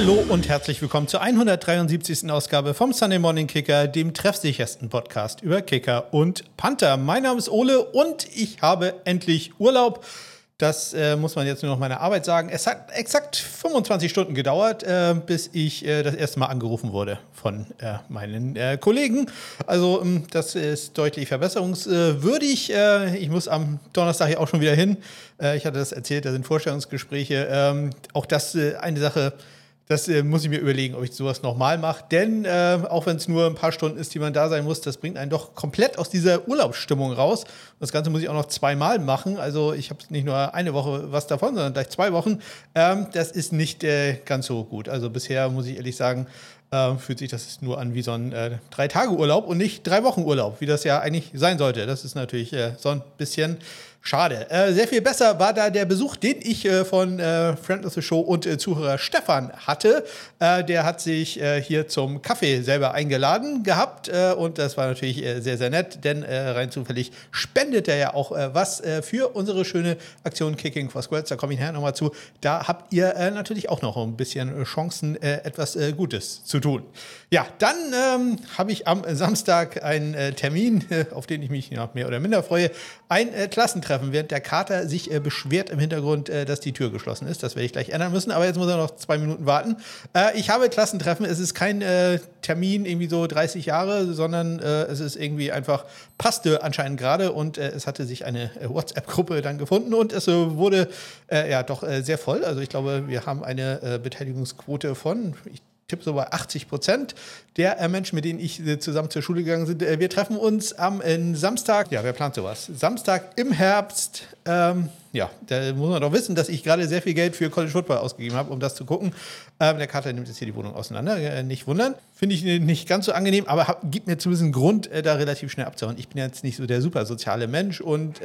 Hallo und herzlich willkommen zur 173. Ausgabe vom Sunday Morning Kicker, dem treffsichersten Podcast über Kicker und Panther. Mein Name ist Ole und ich habe endlich Urlaub. Das äh, muss man jetzt nur noch meiner Arbeit sagen. Es hat exakt 25 Stunden gedauert, äh, bis ich äh, das erste Mal angerufen wurde von äh, meinen äh, Kollegen. Also ähm, das ist deutlich verbesserungswürdig. Äh, ich muss am Donnerstag ja auch schon wieder hin. ich hatte das erzählt, da sind Vorstellungsgespräche. Ähm, auch das eine Sache das äh, muss ich mir überlegen, ob ich sowas nochmal mache. Denn äh, auch wenn es nur ein paar Stunden ist, die man da sein muss, das bringt einen doch komplett aus dieser Urlaubsstimmung raus. Das Ganze muss ich auch noch zweimal machen. Also ich habe nicht nur eine Woche was davon, sondern gleich zwei Wochen. Ähm, das ist nicht äh, ganz so gut. Also bisher muss ich ehrlich sagen, äh, fühlt sich das nur an wie so ein äh, Drei-Tage-Urlaub und nicht Drei-Wochen-Urlaub, wie das ja eigentlich sein sollte. Das ist natürlich äh, so ein bisschen Schade. Äh, sehr viel besser war da der Besuch, den ich äh, von äh, Friend of the Show und äh, Zuhörer Stefan hatte. Äh, der hat sich äh, hier zum Kaffee selber eingeladen gehabt und das war natürlich sehr, sehr nett, denn rein zufällig spendet er ja auch was für unsere schöne Aktion Kicking for Squads. Da komme ich nachher nochmal zu. Da habt ihr natürlich auch noch ein bisschen Chancen, etwas Gutes zu tun. Ja, dann ähm, habe ich am Samstag einen Termin, auf den ich mich ja, mehr oder minder freue. Ein Klassentreffen treffen, während der Kater sich äh, beschwert im Hintergrund, äh, dass die Tür geschlossen ist. Das werde ich gleich ändern müssen, aber jetzt muss er noch zwei Minuten warten. Äh, ich habe Klassentreffen. Es ist kein äh, Termin irgendwie so 30 Jahre, sondern äh, es ist irgendwie einfach, passte anscheinend gerade und äh, es hatte sich eine WhatsApp-Gruppe dann gefunden und es wurde ja doch sehr voll. Also ich glaube, wir haben eine Beteiligungsquote von, ich tippe so bei 80 Prozent der äh, Menschen, mit denen ich äh, zusammen zur Schule gegangen bin. Äh, wir treffen uns am äh, Samstag, ja, wer plant sowas? Samstag im Herbst. Ähm, ja, da muss man doch wissen, dass ich gerade sehr viel Geld für College Football ausgegeben habe, um das zu gucken. Ähm, der Kater nimmt jetzt hier die Wohnung auseinander, äh, nicht wundern. Finde ich nicht ganz so angenehm, aber hab, gibt mir zumindest einen Grund, äh, da relativ schnell abzuhauen. Ich bin jetzt nicht so der super soziale Mensch und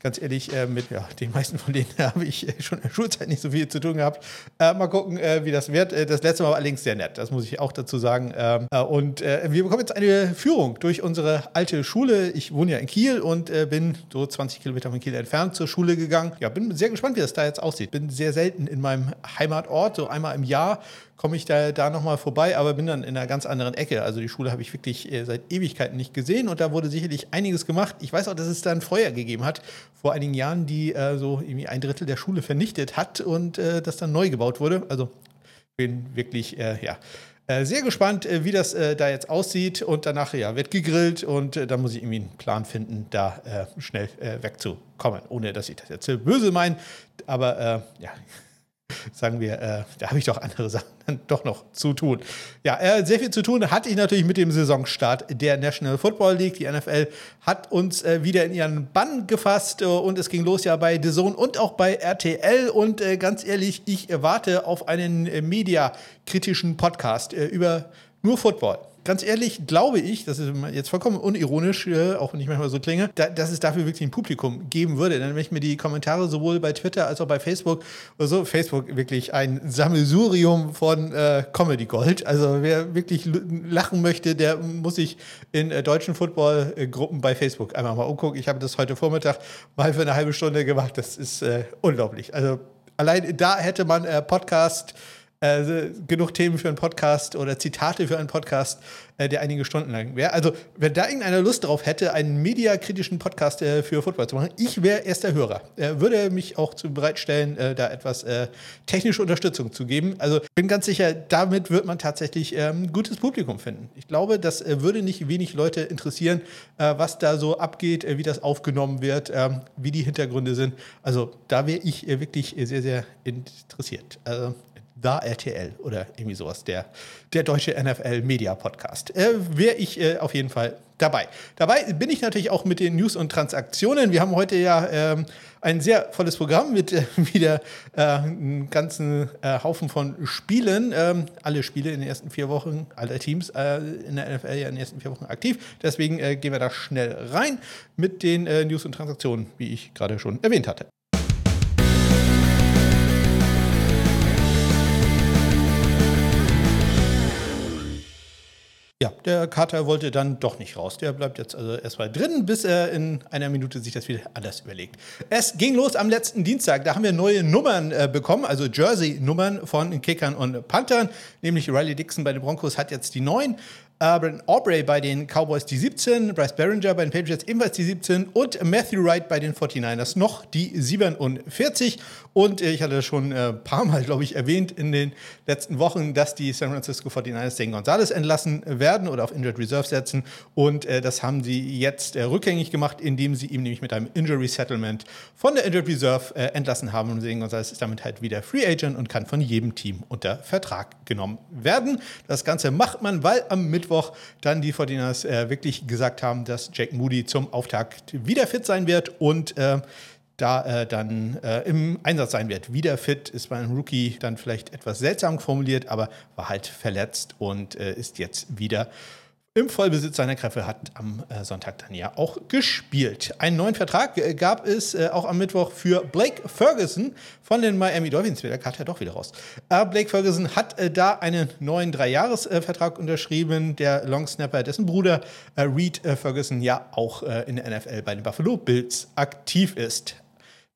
ganz ehrlich, äh, mit ja, den meisten von denen habe ich äh, schon in der Schulzeit nicht so viel zu tun gehabt. Äh, mal gucken, äh, wie das wird. Äh, das letzte Mal war allerdings sehr nett, das muss ich auch dazu sagen. Ähm, äh, und wir bekommen jetzt eine Führung durch unsere alte Schule. Ich wohne ja in Kiel und bin so 20 Kilometer von Kiel entfernt zur Schule gegangen. Ja, bin sehr gespannt, wie das da jetzt aussieht. Bin sehr selten in meinem Heimatort, so einmal im Jahr komme ich da, da nochmal vorbei, aber bin dann in einer ganz anderen Ecke. Also die Schule habe ich wirklich seit Ewigkeiten nicht gesehen und da wurde sicherlich einiges gemacht. Ich weiß auch, dass es da ein Feuer gegeben hat vor einigen Jahren, die äh, so irgendwie ein Drittel der Schule vernichtet hat und äh, das dann neu gebaut wurde. Also bin wirklich, äh, ja. Äh, sehr gespannt, äh, wie das da jetzt aussieht. Und danach ja, wird gegrillt und da muss ich irgendwie einen Plan finden, da schnell wegzukommen. Ohne dass ich das jetzt böse meine. Aber ja, sagen wir, äh, da habe ich doch andere Sachen dann doch noch zu tun. Ja, äh, sehr viel zu tun hatte ich natürlich mit dem Saisonstart der National Football League. Die NFL hat uns äh, wieder in ihren Bann gefasst äh, und es ging los ja bei Zone und auch bei RTL. Und äh, ganz ehrlich, ich warte auf einen äh, mediakritischen Podcast über nur Football ganz ehrlich glaube ich, das ist jetzt vollkommen unironisch, äh, auch wenn ich manchmal so klinge, da, dass es dafür wirklich ein Publikum geben würde. Denn wenn ich mir die Kommentare sowohl bei Twitter als auch bei Facebook oder so, Facebook wirklich ein Sammelsurium von äh, Comedy Gold. Also wer wirklich lachen möchte, der muss sich in äh, deutschen Football-Gruppen bei Facebook einmal mal umgucken. Ich habe das heute Vormittag mal für eine halbe Stunde gemacht. Das ist äh, unglaublich. Also allein da hätte man äh, Podcast äh, genug Themen für einen Podcast oder Zitate für einen Podcast, äh, der einige Stunden lang wäre. Also, wenn da irgendeiner Lust drauf hätte, einen mediakritischen Podcast äh, für Football zu machen, ich wäre erster Hörer. Er würde mich auch zu bereitstellen, äh, da etwas äh, technische Unterstützung zu geben. Also, bin ganz sicher, damit wird man tatsächlich ein ähm, gutes Publikum finden. Ich glaube, das äh, würde nicht wenig Leute interessieren, was da so abgeht, wie das aufgenommen wird, ähm, wie die Hintergründe sind. Also, da wäre ich wirklich sehr, sehr interessiert. Also, da RTL oder irgendwie sowas, der, der deutsche NFL Media Podcast. Äh, Wäre ich äh, auf jeden Fall dabei. Dabei bin ich natürlich auch mit den News und Transaktionen. Wir haben heute ja ähm, ein sehr volles Programm mit äh, wieder äh, einem ganzen äh, Haufen von Spielen. Ähm, alle Spiele in den ersten vier Wochen, alle Teams äh, in der NFL ja in den ersten vier Wochen aktiv. Deswegen äh, gehen wir da schnell rein mit den äh, News und Transaktionen, wie ich gerade schon erwähnt hatte. Ja, der Kater wollte dann doch nicht raus. Der bleibt jetzt also erstmal drin, bis er in einer Minute sich das wieder anders überlegt. Es ging los am letzten Dienstag. Da haben wir neue Nummern äh, bekommen, also Jersey-Nummern von Kickern und Panthern. Nämlich Riley Dixon bei den Broncos hat jetzt die neuen. Brandon Aubrey bei den Cowboys die 17, Bryce Barringer bei den Patriots ebenfalls die 17 und Matthew Wright bei den 49ers noch die 47. Und äh, ich hatte das schon ein äh, paar Mal, glaube ich, erwähnt in den letzten Wochen, dass die San Francisco 49ers den Gonzalez entlassen werden oder auf Injured Reserve setzen. Und äh, das haben sie jetzt rückgängig gemacht, indem sie ihm nämlich mit einem Injury Settlement von der Injured Reserve entlassen haben. Und Zane Gonzalez ist damit halt wieder Free Agent und kann von jedem Team unter Vertrag genommen werden. Das Ganze macht man, weil am Mittwoch Mittwoch dann die 49ers äh, wirklich gesagt haben, dass Jake Moody zum Auftakt wieder fit sein wird und äh, da äh, dann äh, im Einsatz sein wird. Wieder fit ist bei einem Rookie dann vielleicht etwas seltsam formuliert, aber war halt verletzt und äh, ist jetzt wieder im Vollbesitz seiner Kräfte, hat am äh, Sonntag dann ja auch gespielt. Einen neuen Vertrag äh, gab es äh, auch am Mittwoch für Blake Ferguson von den Miami Dolphins. Der hat ja doch wieder raus. Blake Ferguson hat da einen neuen Dreijahresvertrag unterschrieben. Der Longsnapper, dessen Bruder Reed Ferguson ja auch in der NFL bei den Buffalo Bills aktiv ist.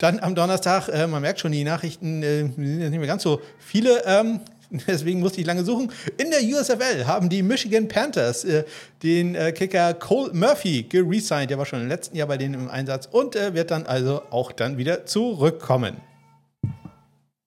Dann am Donnerstag, äh, man merkt schon, die Nachrichten äh, sind nicht mehr ganz so viele. Ähm, deswegen musste ich lange suchen. In der USFL haben die Michigan Panthers äh, den äh, Kicker Cole Murphy geresigned. Der war schon im letzten Jahr bei denen im Einsatz und äh, wird dann also auch dann wieder zurückkommen.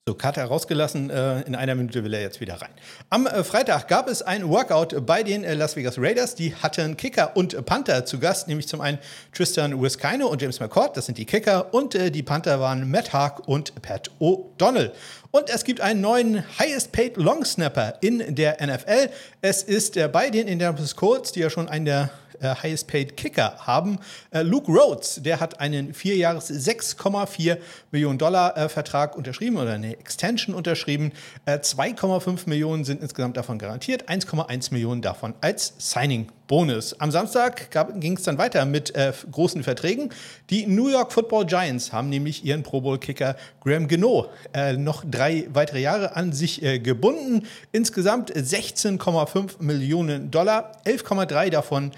So, Carter rausgelassen. Äh, in einer Minute will er jetzt wieder rein. Am äh, Freitag gab es ein Workout bei den äh, Las Vegas Raiders. Die hatten Kicker und Panther zu Gast, nämlich zum einen Tristan Wiskino und James McCord. Das sind die Kicker. Und die Panther waren Matt Haag und Pat O'Donnell. Und es gibt einen neuen Highest Paid Long Snapper in der NFL. Es ist bei den Indianapolis Colts, die ja schon einen der äh, Highest Paid Kicker haben. Äh, Luke Rhodes, der hat einen vierjahres 6,4 Millionen Dollar äh, Vertrag unterschrieben oder eine Extension unterschrieben. 2,5 äh, Millionen sind insgesamt davon garantiert, 1,1 Millionen davon als Signing Bonus. Am Samstag ging es dann weiter mit äh, großen Verträgen. Die New York Football Giants haben nämlich ihren Pro Bowl-Kicker Graham Geno äh, noch drei weitere Jahre an sich äh, gebunden. Insgesamt 16,5 Millionen Dollar, 11,3 davon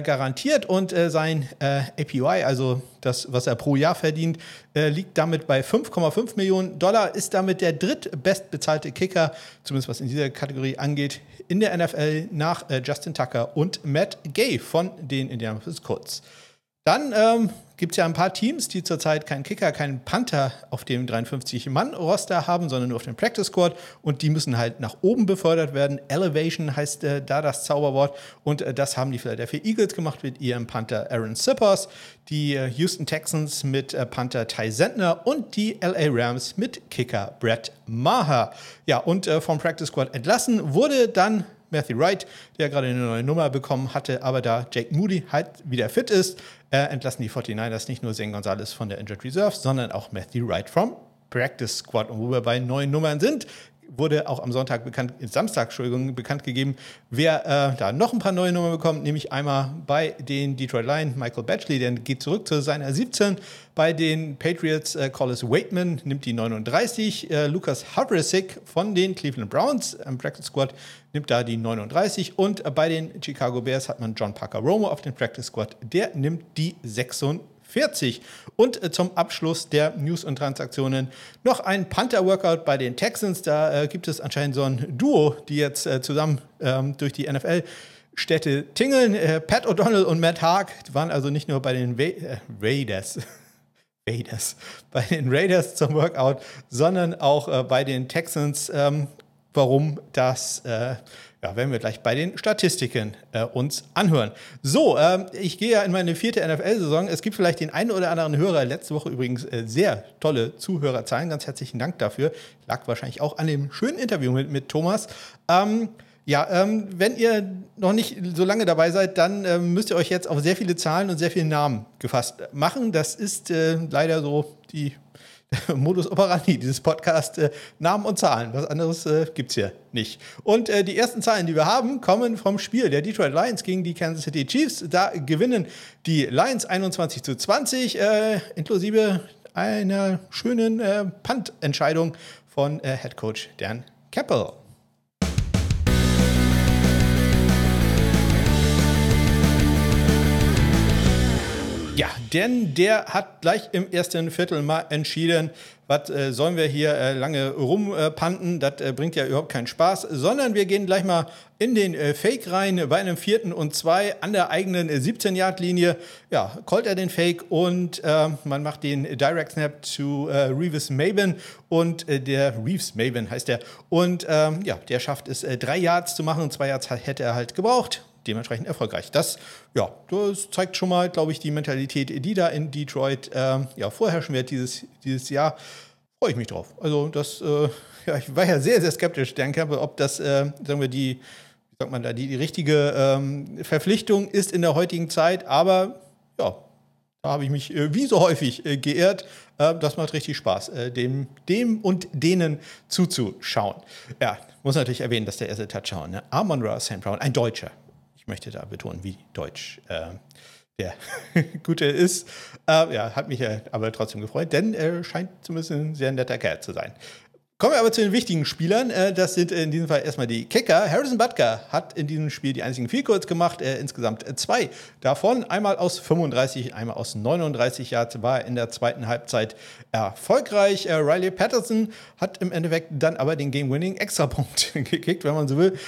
garantiert und äh, sein äh, APY, also das, was er pro Jahr verdient, liegt damit bei 5,5 Millionen Dollar, ist damit der drittbestbezahlte Kicker, zumindest was in dieser Kategorie angeht, in der NFL nach Justin Tucker und Matt Gay von den Indianapolis Colts. Dann ähm, gibt es ja ein paar Teams, die zurzeit keinen Kicker, keinen Panther auf dem 53-Mann-Roster haben, sondern nur auf dem Practice Squad und die müssen halt nach oben befördert werden. Elevation heißt äh, da das Zauberwort und äh, das haben die Philadelphia Eagles gemacht mit ihrem Panther Aaron Sippers, die äh, Houston Texans mit äh, Panther Ty Sentner und die LA Rams mit Kicker Brett Maher. Ja, und äh, vom Practice Squad entlassen wurde dann Matthew Wright, der gerade eine neue Nummer bekommen hatte, aber da Jake Moody halt wieder fit ist, äh, entlassen die 49ers nicht nur Zane Gonzalez von der Injured Reserve, sondern auch Matthew Wright vom Practice Squad. Und wo wir bei neuen Nummern sind, wurde auch am Sonntag bekannt, Samstag, Entschuldigung, bekannt gegeben, wer äh, da noch ein paar neue Nummern bekommt, nämlich einmal bei den Detroit Lions Michael Batchley, der geht zurück zu seiner 17. Bei den Patriots äh, Collis Waitman nimmt die 39. Äh, Lukas Havrasik von den Cleveland Browns am Practice Squad nimmt da die 39. Und bei den Chicago Bears hat man John Parker Romo auf den Practice Squad, der nimmt die 36. 40. Und äh, zum Abschluss der News und Transaktionen noch ein Panther-Workout bei den Texans. Da äh, gibt es anscheinend so ein Duo, die jetzt äh, zusammen ähm, durch die NFL Städte tingeln. Äh, Pat O'Donnell und Matt Haag waren also nicht nur bei den Ra äh, Raiders. Raiders, bei den Raiders zum Workout, sondern auch äh, bei den Texans. Ähm, warum das ja, werden wir gleich bei den Statistiken äh, uns anhören. So, ähm, ich gehe ja in meine vierte NFL-Saison. Es gibt vielleicht den einen oder anderen Hörer. Letzte Woche übrigens äh, sehr tolle Zuhörerzahlen. Ganz herzlichen Dank dafür. Lag wahrscheinlich auch an dem schönen Interview mit, mit Thomas. Ähm, ja, ähm, wenn ihr noch nicht so lange dabei seid, dann ähm, müsst ihr euch jetzt auf sehr viele Zahlen und sehr viele Namen gefasst machen. Das ist äh, leider so die Modus operandi dieses Podcast äh, Namen und Zahlen. Was anderes äh, gibt es hier nicht. Und äh, die ersten Zahlen, die wir haben, kommen vom Spiel der Detroit Lions gegen die Kansas City Chiefs. Da gewinnen die Lions 21 zu 20, äh, inklusive einer schönen äh, Punt-Entscheidung von äh, Head Coach Dan Keppel. Denn der hat gleich im ersten Viertel mal entschieden, was äh, sollen wir hier äh, lange rumpanten, das äh, bringt ja überhaupt keinen Spaß, sondern wir gehen gleich mal in den äh, Fake rein, bei einem vierten und zwei an der eigenen 17-Yard-Linie. Ja, callt er den Fake und äh, man macht den Direct Snap zu äh, Reeves Maven und der Reeves Maven heißt der. Und ähm, ja, der schafft es, drei Yards zu machen, zwei Yards hätte er halt gebraucht dementsprechend erfolgreich. Das, ja, das zeigt schon mal, glaube ich, die Mentalität, die da in Detroit äh, ja, vorherrschen wird dieses, dieses Jahr. Freue ich mich drauf. Also, das, äh, ja, ich war ja sehr, sehr skeptisch, Campbell, ob das, äh, sagen wir, die, wie sagt man da, die, die richtige ähm, Verpflichtung ist in der heutigen Zeit. Aber ja, da habe ich mich äh, wie so häufig äh, geehrt. Äh, das macht richtig Spaß, dem, dem und denen zuzuschauen. Ja, muss natürlich erwähnen, dass der erste Touchdown, ne? Armand Ross St. Brown, ein Deutscher, ich möchte da betonen, wie deutsch äh, der Gute ist. Äh, ja, hat mich aber trotzdem gefreut, denn er scheint zumindest ein sehr netter Kerl zu sein. Kommen wir aber zu den wichtigen Spielern. Äh, das sind in diesem Fall erstmal die Kicker. Harrison Butker hat in diesem Spiel die einzigen Field Goals gemacht, äh, insgesamt zwei davon. Einmal aus 35, einmal aus 39 Yards war er in der zweiten Halbzeit erfolgreich. Äh, Riley Patterson hat im Endeffekt dann aber den Game-Winning Extrapunkt gekickt, wenn man so will,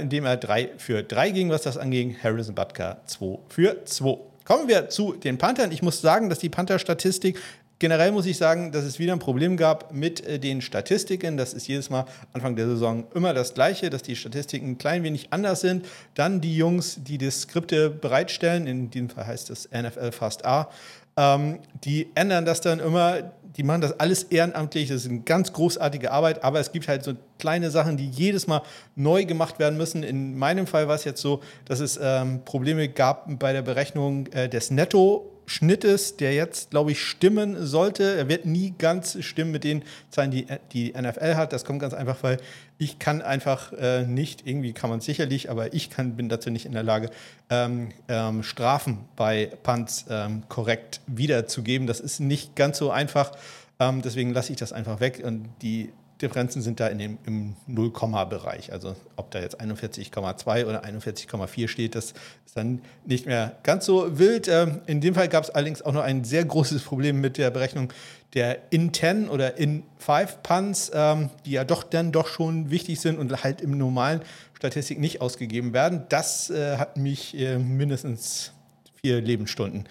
indem er 3 für 3 ging, was das anging. Harrison Butker 2 für 2. Kommen wir zu den Panthern. Ich muss sagen, dass die Panther-Statistik Generell muss ich sagen, dass es wieder ein Problem gab mit äh, den Statistiken. Das ist jedes Mal Anfang der Saison immer das Gleiche, dass die Statistiken ein klein wenig anders sind. Dann die Jungs, die die Skripte bereitstellen, in diesem Fall heißt es NFL Fast A, ähm, die ändern das dann immer. Die machen das alles ehrenamtlich. Das ist eine ganz großartige Arbeit, aber es gibt halt so kleine Sachen, die jedes Mal neu gemacht werden müssen. In meinem Fall war es jetzt so, dass es ähm, Probleme gab bei der Berechnung äh, des Netto Schnittes, der jetzt, glaube ich, stimmen sollte. Er wird nie ganz stimmen mit den Zahlen, die die NFL hat. Das kommt ganz einfach, weil ich kann einfach äh, nicht, irgendwie kann man sicherlich, aber ich kann, bin dazu nicht in der Lage, ähm, ähm, Strafen bei Punts ähm, korrekt wiederzugeben. Das ist nicht ganz so einfach. Ähm, deswegen lasse ich das einfach weg. Und die Differenzen sind da in dem, im Null-Komma-Bereich. Also ob da jetzt 41,2 oder 41,4 steht, das ist dann nicht mehr ganz so wild. Ähm, in dem Fall gab es allerdings auch noch ein sehr großes Problem mit der Berechnung der In-10 oder In-5-Punts, ähm, die ja doch dann doch schon wichtig sind und halt im normalen Statistik nicht ausgegeben werden. Das äh, hat mich äh, mindestens vier Lebensstunden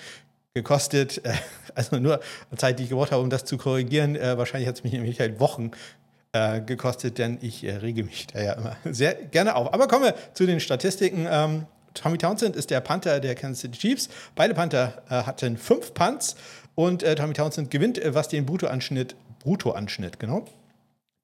gekostet. Also nur Zeit, die ich gebraucht habe, um das zu korrigieren. Äh, wahrscheinlich hat es mich nämlich halt Wochen äh, gekostet, denn ich äh, rege mich da ja immer sehr gerne auf. Aber kommen wir zu den Statistiken. Ähm, Tommy Townsend ist der Panther der Kansas City Chiefs. Beide Panther äh, hatten fünf Punts und äh, Tommy Townsend gewinnt, äh, was den Bruttoanschnitt, Bruttoanschnitt, genau,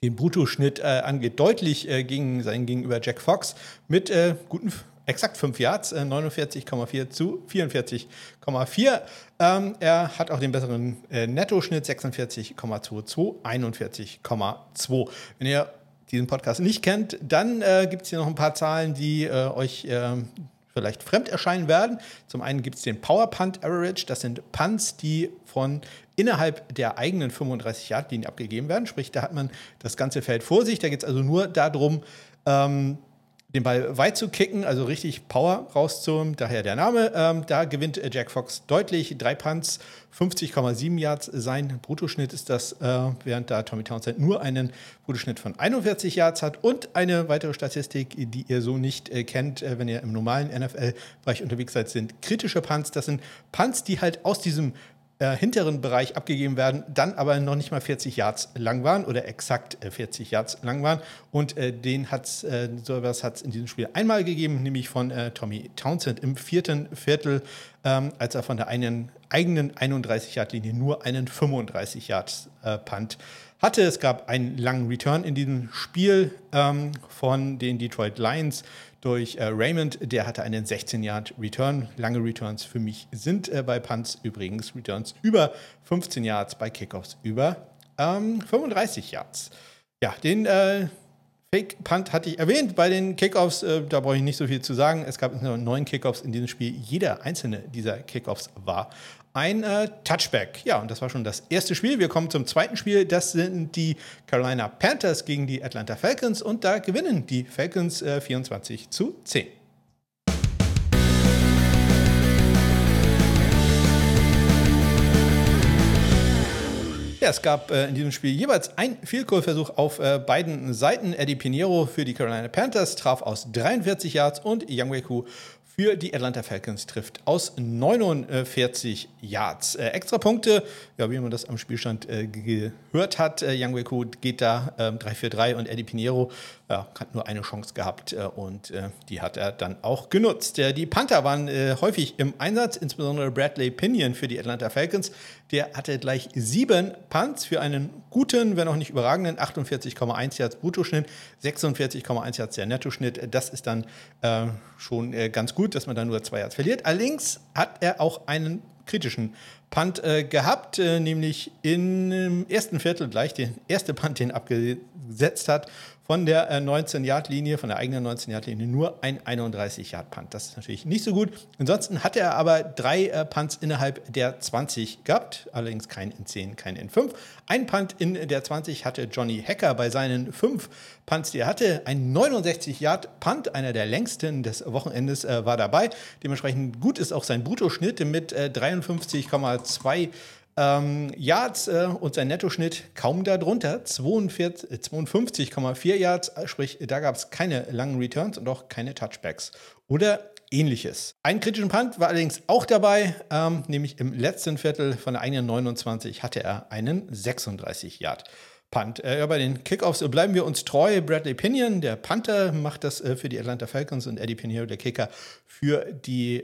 den Bruttoschnitt angeht, deutlich gegen seinen Gegenüber Jack Fox mit guten exakt 5 Yards, äh, 49,4 zu 44,4. Ähm, er hat auch den besseren äh, Nettoschnitt 46,22, 41,2. Wenn ihr diesen Podcast nicht kennt, dann äh, gibt es hier noch ein paar Zahlen, die äh, euch ähm, vielleicht fremd erscheinen werden. Zum einen gibt es den Power Punt Average. Das sind Punts, die von innerhalb der eigenen 35-Yard-Linie abgegeben werden. Sprich, da hat man das ganze Feld vor sich. Da geht es also nur darum, ähm, den Ball weit zu kicken, also richtig Power rauszuholen, daher der Name. Ähm, da gewinnt äh, Jack Fox deutlich. Drei Punts, 50,7 Yards. Sein Bruttoschnitt ist das, äh, während da Tommy Townsend nur einen Bruttoschnitt von 41 Yards hat. Und eine weitere Statistik, die ihr so nicht äh, kennt, äh, wenn ihr im normalen NFL-Bereich unterwegs seid, sind kritische Punts. Das sind Punts, die halt aus diesem äh, hinteren Bereich abgegeben werden, dann aber noch nicht mal 40 Yards lang waren oder exakt äh, 40 Yards lang waren. Und äh, den hat es, äh, sowas hat es in diesem Spiel einmal gegeben, nämlich von äh, Tommy Townsend im vierten Viertel, ähm, als er von der einen, eigenen 31-Yard-Linie nur einen 35 Yards äh, Punt hatte. Es gab einen langen Return in diesem Spiel ähm, von den Detroit Lions durch äh, Raymond. Der hatte einen 16-Yard-Return. Lange Returns für mich sind äh, bei Punts übrigens Returns über 15 Yards, bei Kickoffs über ähm, 35 Yards. Ja, den äh, Fake Punt hatte ich erwähnt. Bei den Kickoffs, äh, da brauche ich nicht so viel zu sagen. Es gab nur neun Kickoffs in diesem Spiel. Jeder einzelne dieser Kickoffs war ein äh, Touchback. Ja, und das war schon das erste Spiel. Wir kommen zum zweiten Spiel. Das sind die Carolina Panthers gegen die Atlanta Falcons. Und da gewinnen die Falcons äh, 24 zu 10. Ja, es gab äh, in diesem Spiel jeweils ein Vielkohlversuch auf äh, beiden Seiten. Eddie Pinheiro für die Carolina Panthers traf aus 43 Yards und Yang Ku für die Atlanta Falcons trifft aus 49 Yards. Äh, extra Punkte, ja, wie man das am Spielstand äh, gehört hat, äh, Young Weku geht da äh, 3-4-3 und Eddie Pinheiro hat nur eine Chance gehabt äh, und äh, die hat er dann auch genutzt. Äh, die Panther waren häufig im Einsatz, insbesondere Bradley Pinion für die Atlanta Falcons. Der hatte gleich sieben Punts für einen guten, wenn auch nicht überragenden 48,1 Yards Bruttoschnitt, 46,1 Yards der Nettoschnitt. Das ist dann schon ganz gut, dass man da nur zwei Yards verliert. Allerdings hat er auch einen kritischen Punt äh, gehabt, äh, nämlich im ersten Viertel gleich den ersten Punt, den abgesetzt hat von der 19-Yard-Linie, äh, von der eigenen 19-Yard-Linie nur ein 31-Yard-Punt. Das ist natürlich nicht so gut. Ansonsten hatte er aber drei äh, Punts innerhalb der 20 gehabt, allerdings kein in 10, kein in 5. Ein Punt in der 20 hatte Johnny Hacker bei seinen fünf Punts, die er hatte. Ein 69-Yard-Punt, einer der längsten des Wochenendes, äh, war dabei. Dementsprechend gut ist auch sein Bruttoschnitt mit äh, 53,2 ähm, Yards äh, und sein Nettoschnitt kaum darunter, 52,4 Yards, äh, sprich, da gab es keine langen Returns und auch keine Touchbacks oder ähnliches. Einen kritischen Punt war allerdings auch dabei, ähm, nämlich im letzten Viertel von der eigenen 29 hatte er einen 36 Yard. Punt. Äh, bei den Kickoffs bleiben wir uns treu. Bradley Pinion, der Panther, macht das äh, für die Atlanta Falcons und Eddie Pinheiro, der Kicker, für die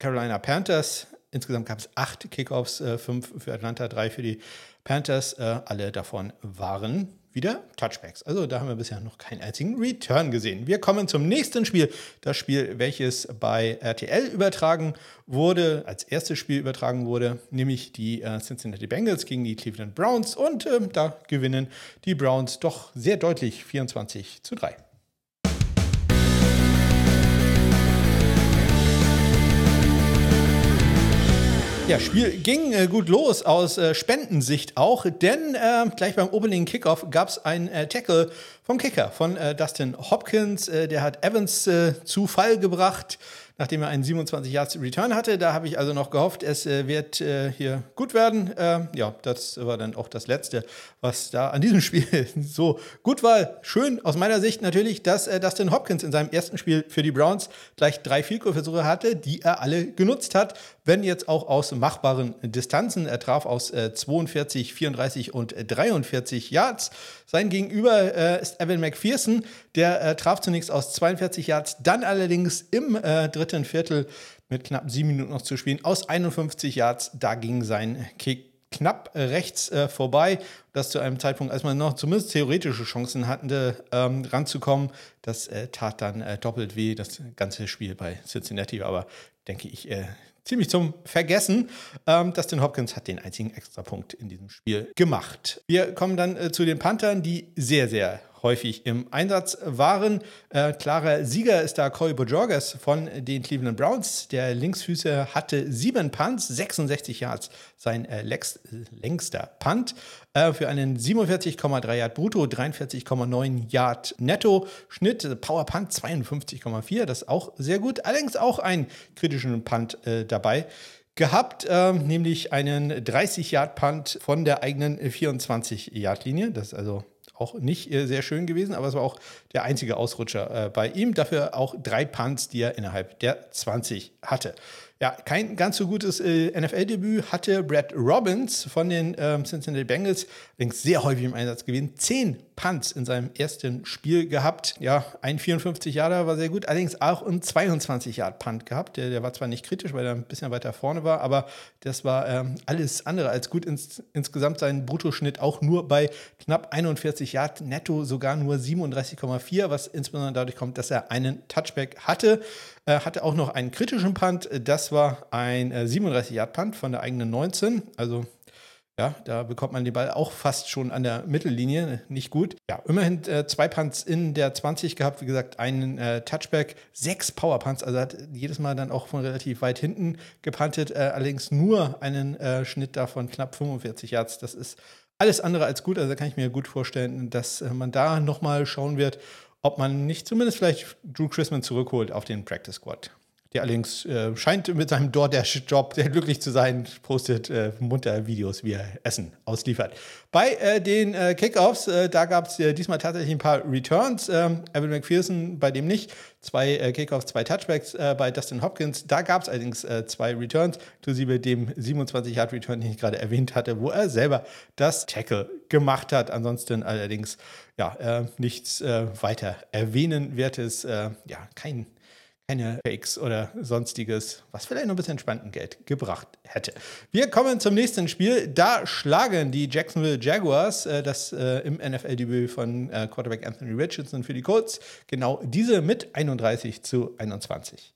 Carolina Panthers. Insgesamt gab es acht Kickoffs, äh, fünf für Atlanta, drei für die Panthers. Äh, alle davon waren wieder Touchbacks. Also da haben wir bisher noch keinen einzigen Return gesehen. Wir kommen zum nächsten Spiel. Das Spiel, welches bei RTL übertragen wurde, als erstes Spiel übertragen wurde, nämlich die äh, Cincinnati Bengals gegen die Cleveland Browns. Und äh, da gewinnen die Browns doch sehr deutlich 24 zu 3. Ja, Spiel ging äh, gut los aus äh, Spendensicht auch, denn äh, gleich beim Opening Kickoff gab es einen äh, Tackle vom Kicker von äh, Dustin Hopkins. Äh, der hat Evans zu Fall gebracht nachdem er einen 27 Yards Return hatte. Da habe ich also noch gehofft, es äh, wird äh, hier gut werden. Äh, ja, das war dann auch das Letzte, was da an diesem Spiel so gut war. Schön aus meiner Sicht natürlich, dass äh, Dustin Hopkins in seinem ersten Spiel für die Browns gleich drei Vielkurversuche hatte, die er alle genutzt hat, wenn jetzt auch aus machbaren Distanzen. Er traf aus 42, äh, 34 und 43 Yards. Sein Gegenüber äh, ist Evan McPherson, der äh, traf zunächst aus 42 Yards, dann allerdings im äh, dritten Viertel mit knapp sieben Minuten noch zu spielen aus 51 Yards. Da ging sein Kick knapp rechts äh, vorbei. Das zu einem Zeitpunkt, als man noch zumindest theoretische Chancen hatte, ähm, ranzukommen. Das äh, tat dann äh, doppelt weh, das ganze Spiel bei Cincinnati. Aber denke ich, äh, ziemlich zum Vergessen. Ähm, Dustin Hopkins hat den einzigen Extrapunkt in diesem Spiel gemacht. Wir kommen dann äh, zu den Panthern, die sehr, sehr häufig im Einsatz waren. Äh, klarer Sieger ist da Corey Bojorges von den Cleveland Browns. Der Linksfüßer hatte sieben Punts, 66 Yards, sein äh, längster Punt äh, für einen 47,3 Yard brutto, 43,9 Yard netto. Schnitt Power Punt 52,4, das ist auch sehr gut. Allerdings auch einen kritischen Punt äh, dabei gehabt, äh, nämlich einen 30-Yard-Punt von der eigenen 24-Yard-Linie. Das ist also auch nicht äh, sehr schön gewesen, aber es war auch der einzige Ausrutscher äh, bei ihm. Dafür auch drei Punts, die er innerhalb der 20 hatte. Ja, kein ganz so gutes äh, NFL-Debüt hatte Brad Robbins von den ähm, Cincinnati Bengals, allerdings sehr häufig im Einsatz gewesen. Zehn Punts in seinem ersten Spiel gehabt. Ja, ein 54 Jahre war sehr gut, allerdings auch ein 22 Yard Punt gehabt. Der, der war zwar nicht kritisch, weil er ein bisschen weiter vorne war, aber das war ähm, alles andere als gut. Ins, insgesamt sein Bruttoschnitt auch nur bei knapp 41 Yard, netto sogar nur 37,4, was insbesondere dadurch kommt, dass er einen Touchback hatte. Äh, hatte auch noch einen kritischen Punt. Das war ein äh, 37 Yard Punt von der eigenen 19. Also ja, da bekommt man den Ball auch fast schon an der Mittellinie. Nicht gut. Ja, immerhin äh, zwei Punts in der 20 gehabt. Wie gesagt, einen äh, Touchback, sechs Power Punts. Also hat jedes Mal dann auch von relativ weit hinten gepuntet. Äh, allerdings nur einen äh, Schnitt davon knapp 45 Yards. Das ist alles andere als gut. Also da kann ich mir gut vorstellen, dass äh, man da nochmal schauen wird, ob man nicht zumindest vielleicht Drew Chrisman zurückholt auf den Practice Squad. Der allerdings äh, scheint mit seinem DoorDash-Job sehr glücklich zu sein, postet äh, munter Videos, wie er Essen ausliefert. Bei äh, den äh, Kickoffs, äh, da gab es äh, diesmal tatsächlich ein paar Returns. Ähm, Evan McPherson bei dem nicht. Zwei äh, Kickoffs, zwei Touchbacks bei Dustin Hopkins. Da gab es allerdings zwei Returns, inklusive dem 27-Yard-Return, den ich gerade erwähnt hatte, wo er selber das Tackle gemacht hat. Ansonsten allerdings ja, nichts weiter erwähnenwertes. ja, kein keine Fakes oder sonstiges, was vielleicht noch ein bisschen Spendengeld gebracht hätte. Wir kommen zum nächsten Spiel. Da schlagen die Jacksonville Jaguars äh, das äh, im NFL-Debüt von äh, Quarterback Anthony Richardson für die Colts genau diese mit 31 zu 21.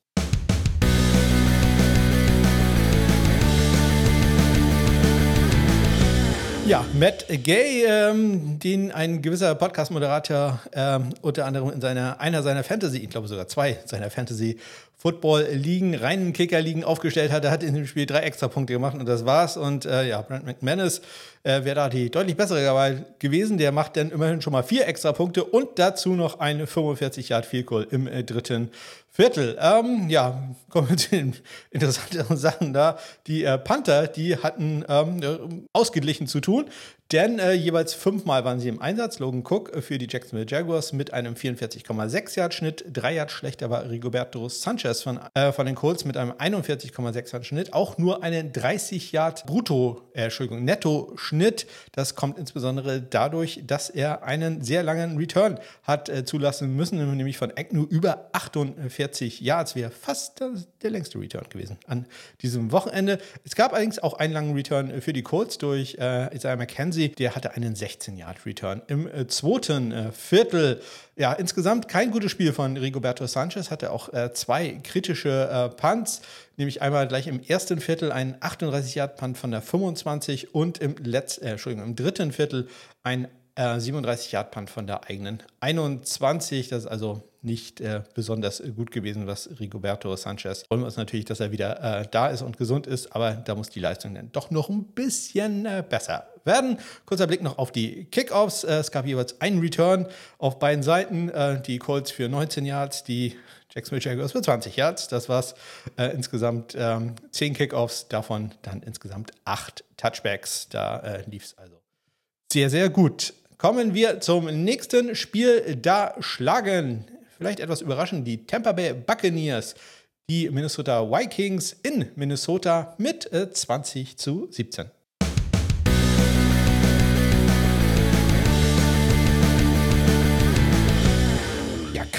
Ja, Matt Gay, ähm, den ein gewisser Podcast-Moderator ähm, unter anderem in seiner, einer seiner Fantasy, ich glaube sogar zwei seiner Fantasy Football-Ligen, reinen Kicker-Ligen aufgestellt hat. Er hat in dem Spiel drei extra Punkte gemacht und das war's. Und äh, ja, Brent McManus äh, wäre da die deutlich bessere Wahl gewesen. Der macht dann immerhin schon mal vier extra Punkte und dazu noch eine 45 Yard Field Goal im äh, dritten Viertel. Ähm, ja, kommen wir zu den interessanteren Sachen da. Die äh, Panther, die hatten ähm, ausgeglichen zu tun. Denn äh, jeweils fünfmal waren sie im Einsatz. Logan Cook für die Jacksonville Jaguars mit einem 44,6 Yard Schnitt. Drei Yard schlechter war Rigoberto Sanchez von, äh, von den Colts mit einem 41,6 Yard Schnitt. Auch nur einen 30 Yard Brutto, äh, Entschuldigung, Netto Schnitt. Das kommt insbesondere dadurch, dass er einen sehr langen Return hat äh, zulassen müssen, nämlich von Agnew über 48 Yards. Wäre fast der längste Return gewesen an diesem Wochenende. Es gab allerdings auch einen langen Return für die Colts durch äh, Isaiah McKenzie Ramsey, der hatte einen 16-Yard-Return im äh, zweiten äh, Viertel. Ja, insgesamt kein gutes Spiel von Rigoberto Sanchez, hatte auch äh, zwei kritische äh, Punts, nämlich einmal gleich im ersten Viertel ein 38-Yard-Punt von der 25 und im, Letz-, äh, Entschuldigung, im dritten Viertel ein 37-Yard-Punt von der eigenen 21. Das ist also nicht äh, besonders gut gewesen, was Rigoberto Sanchez. Freuen wir uns natürlich, dass er wieder äh, da ist und gesund ist, aber da muss die Leistung dann doch noch ein bisschen äh, besser werden. Kurzer Blick noch auf die Kickoffs. Äh, es gab jeweils einen Return auf beiden Seiten. Äh, die Colts für 19 Yards, die Jacksonville Jaguars für 20 Yards. Das war's. Äh, insgesamt ähm, 10 Kickoffs, davon dann insgesamt 8 Touchbacks. Da lief es also sehr, sehr gut. Kommen wir zum nächsten Spiel. Da schlagen, vielleicht etwas überraschend, die Tampa Bay Buccaneers die Minnesota Vikings in Minnesota mit 20 zu 17.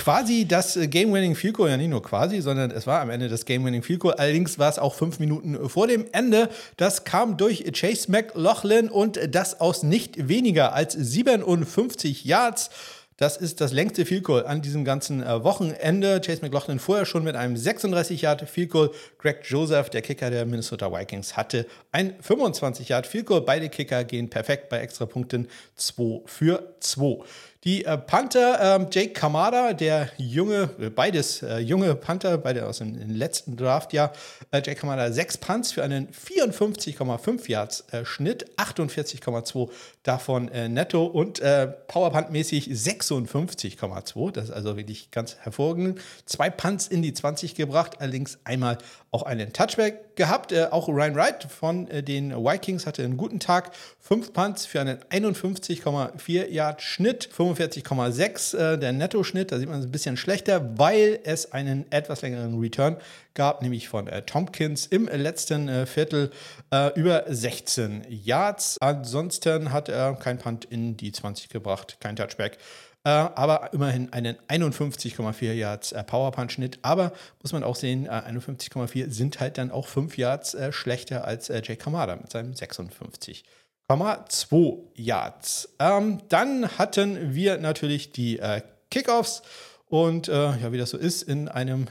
quasi das äh, Game-Winning Field Goal, ja nicht nur quasi, sondern es war am Ende das Game-Winning Field Goal. Allerdings war es auch fünf Minuten vor dem Ende. Das kam durch Chase McLaughlin und das aus nicht weniger als 57 Yards. Das ist das längste Field Goal an diesem ganzen äh, Wochenende. Chase McLaughlin vorher schon mit einem 36 Yard Field Goal. Greg Joseph, der Kicker der Minnesota Vikings, hatte ein 25 Yard Field Goal. Beide Kicker gehen perfekt bei Extrapunkten 2 für 2. Die äh, Panther, äh, Jake Kamada, der junge, äh, beides äh, junge Panther, beide aus dem, letzten Draftjahr. Äh, Jake Kamada sechs Punts für einen 54,5 Yards äh, Schnitt, 48,2 davon netto und Powerpunt-mäßig 56,2. Das ist also wirklich ganz hervorragend. Zwei Punts in die 20 gebracht, allerdings einmal auch einen Touchback gehabt. Äh, auch Ryan Wright von äh, den Vikings hatte einen guten Tag. Fünf Punts für einen 51,4 Yard Schnitt, 45,6 äh, der Netto-Schnitt. Da sieht man es ein bisschen schlechter, weil es einen etwas längeren Return gab, nämlich von äh, Tompkins im letzten äh, Viertel äh, über 16 Yards. Ansonsten hat er kein Punt in die 20 gebracht, kein Touchback. Äh, aber immerhin einen 51,4 Yards äh, Power-Punch-Schnitt. Aber muss man auch sehen, 51,4 äh, sind halt dann auch 5 Yards schlechter als Jake Kamada mit seinem 56. 2 Yards. Ähm, dann hatten wir natürlich die äh, Kickoffs und äh, ja, wie das so ist in einem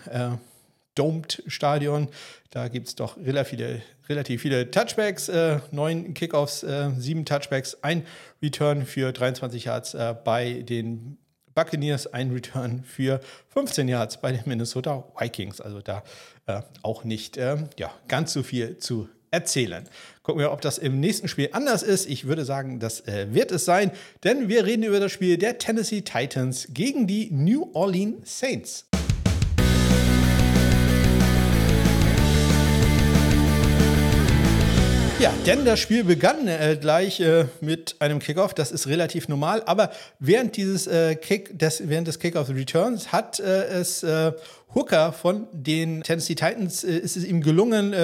äh, Domed-Stadion. Da gibt es doch relativ viele, relativ viele Touchbacks, äh, neun Kickoffs, äh, sieben Touchbacks, ein Return für 23 Yards äh, bei den Buccaneers, ein Return für 15 Yards bei den Minnesota Vikings. Also da äh, auch nicht äh, ja, ganz so viel zu erzählen. Gucken wir, ob das im nächsten Spiel anders ist. Ich würde sagen, das äh, wird es sein, denn wir reden über das Spiel der Tennessee Titans gegen die New Orleans Saints. Ja, denn das Spiel begann äh, gleich äh, mit einem Kickoff. Das ist relativ normal. Aber während dieses äh, Kick, des, während des Kickoff Returns hat äh, es äh, Hooker von den Tennessee Titans äh, ist es ihm gelungen,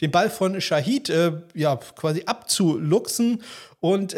den Ball von Shahid ja quasi abzuluxen und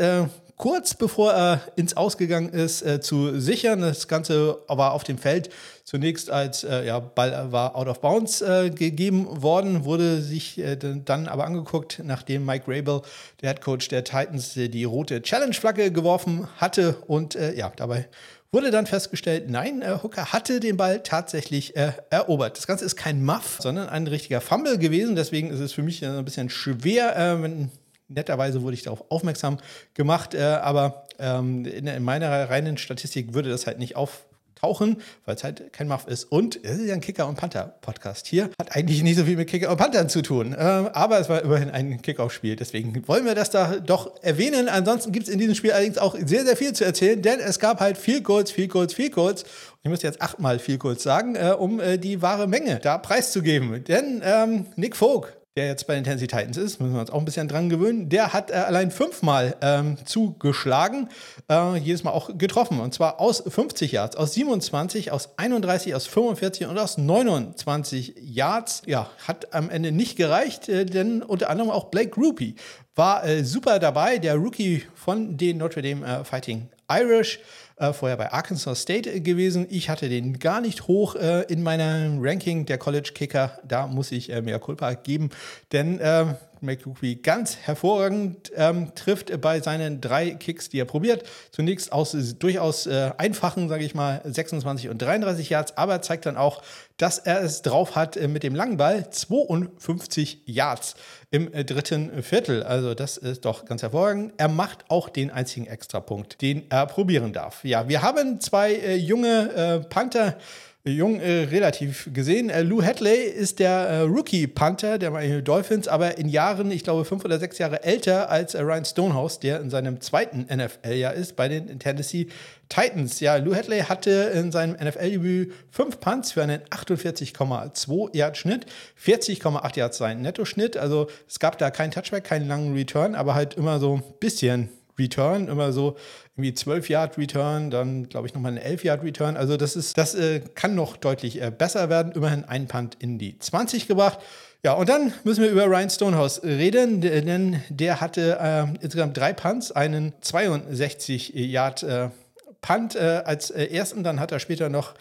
kurz bevor er ins Ausgegangen ist, äh, zu sichern. Das Ganze war auf dem Feld zunächst als äh, ja, Ball war out of bounds äh, gegeben worden, wurde sich äh, dann aber angeguckt, nachdem Mike Rabel, der Head Coach der Titans, äh, die rote Challenge-Flagge geworfen hatte und äh, ja, dabei wurde dann festgestellt, nein, Hooker hatte den Ball tatsächlich äh, erobert. Das Ganze ist kein Muff, sondern ein richtiger Fumble gewesen. Deswegen ist es für mich ein bisschen schwer, äh, wenn netterweise wurde ich darauf aufmerksam gemacht, äh, aber ähm, in, in, meiner reinen Statistik würde das halt nicht auftauchen, weil es halt kein Muff ist. Und es ist ja ein Kicker- und Panther-Podcast hier. Hat eigentlich nicht so viel mit Kicker und Panthern zu tun, äh, aber es war immerhin ein Kickoff-Spiel. Deswegen wollen wir das da doch erwähnen. Ansonsten gibt es in diesem Spiel allerdings auch sehr, sehr viel zu erzählen, denn es gab halt viel kurz, viel kurz, viel kurz. Ich muss jetzt achtmal viel kurz sagen, äh, um äh, die wahre Menge da preiszugeben. Denn ähm, Nick Vogt der jetzt bei den Tennessee Titans ist, müssen wir uns auch ein bisschen dran gewöhnen, der hat äh, allein fünfmal ähm, zugeschlagen, äh, jedes Mal auch getroffen. Und zwar aus 50 Yards, aus 27, aus 31, aus 45 und aus 29 Yards. Ja, hat am Ende nicht gereicht, äh, denn unter anderem auch Blake Rupi war äh, super dabei, der Rookie von den Notre Dame äh, Fighting Irish äh, vorher bei Arkansas State gewesen. Ich hatte den gar nicht hoch äh, in meinem Ranking der College Kicker. Da muss ich äh, mehr Culpa geben, denn äh, McCookie ganz hervorragend ähm, trifft bei seinen drei Kicks, die er probiert. Zunächst aus durchaus äh, einfachen, sage ich mal, 26 und 33 Yards, aber zeigt dann auch, dass er es drauf hat äh, mit dem langen Ball, 52 Yards im äh, dritten Viertel. Also das ist doch ganz hervorragend. Er macht auch den einzigen Extrapunkt, den er probieren darf. Ja, wir haben zwei äh, junge äh, Panther jung äh, relativ gesehen. Äh, Lou Hadley ist der äh, Rookie-Panther der Miami Dolphins, aber in Jahren, ich glaube, fünf oder sechs Jahre älter als äh, Ryan Stonehouse, der in seinem zweiten NFL-Jahr ist bei den Tennessee Titans. Ja, Lou Hadley hatte in seinem NFL-Debüt fünf Punts für einen 48,2 Yard-Schnitt, 40,8 Yards sein Netto-Schnitt. Also es gab da keinen Touchback, keinen langen Return, aber halt immer so ein bisschen Return, immer so irgendwie 12 Yard Return, dann glaube ich nochmal ein 11 Yard Return. Also das ist, das äh, kann noch deutlich äh, besser werden. Immerhin ein Punt in die 20 gebracht. Ja, und dann müssen wir über Ryan Stonehouse reden, denn der hatte äh, insgesamt drei Punts, einen 62 Yard äh, Punt äh, als äh, ersten, dann hat er später noch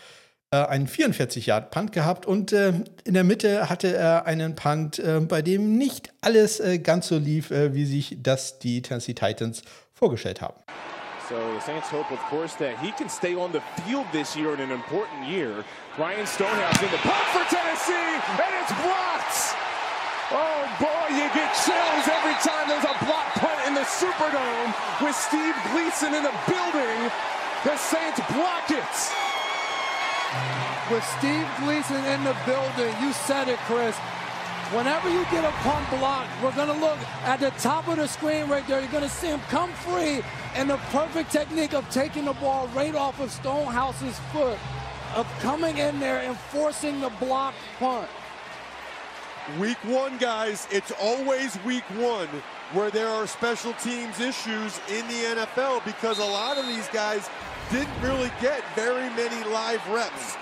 einen 44 Yard Punt gehabt und in der Mitte hatte er einen Punt, bei dem nicht alles ganz so lief, wie sich das die Tennessee Titans vorgestellt haben. So the Saints hope, of course, that he can stay on the field this year in an important year. Ryan Stonehouse in the punt for Tennessee, and it's blocked. Oh boy, you get chills every time there's a block punt in the Superdome with Steve Gleason in the building. The Saints block it. With Steve Gleason in the building, you said it, Chris. Whenever you get a pump block, we're going to look at the top of the screen right there. You're going to see him come free and the perfect technique of taking the ball right off of Stonehouse's foot, of coming in there and forcing the block punt. Week one, guys, it's always week one where there are special teams issues in the NFL because a lot of these guys didn't really get very many live reps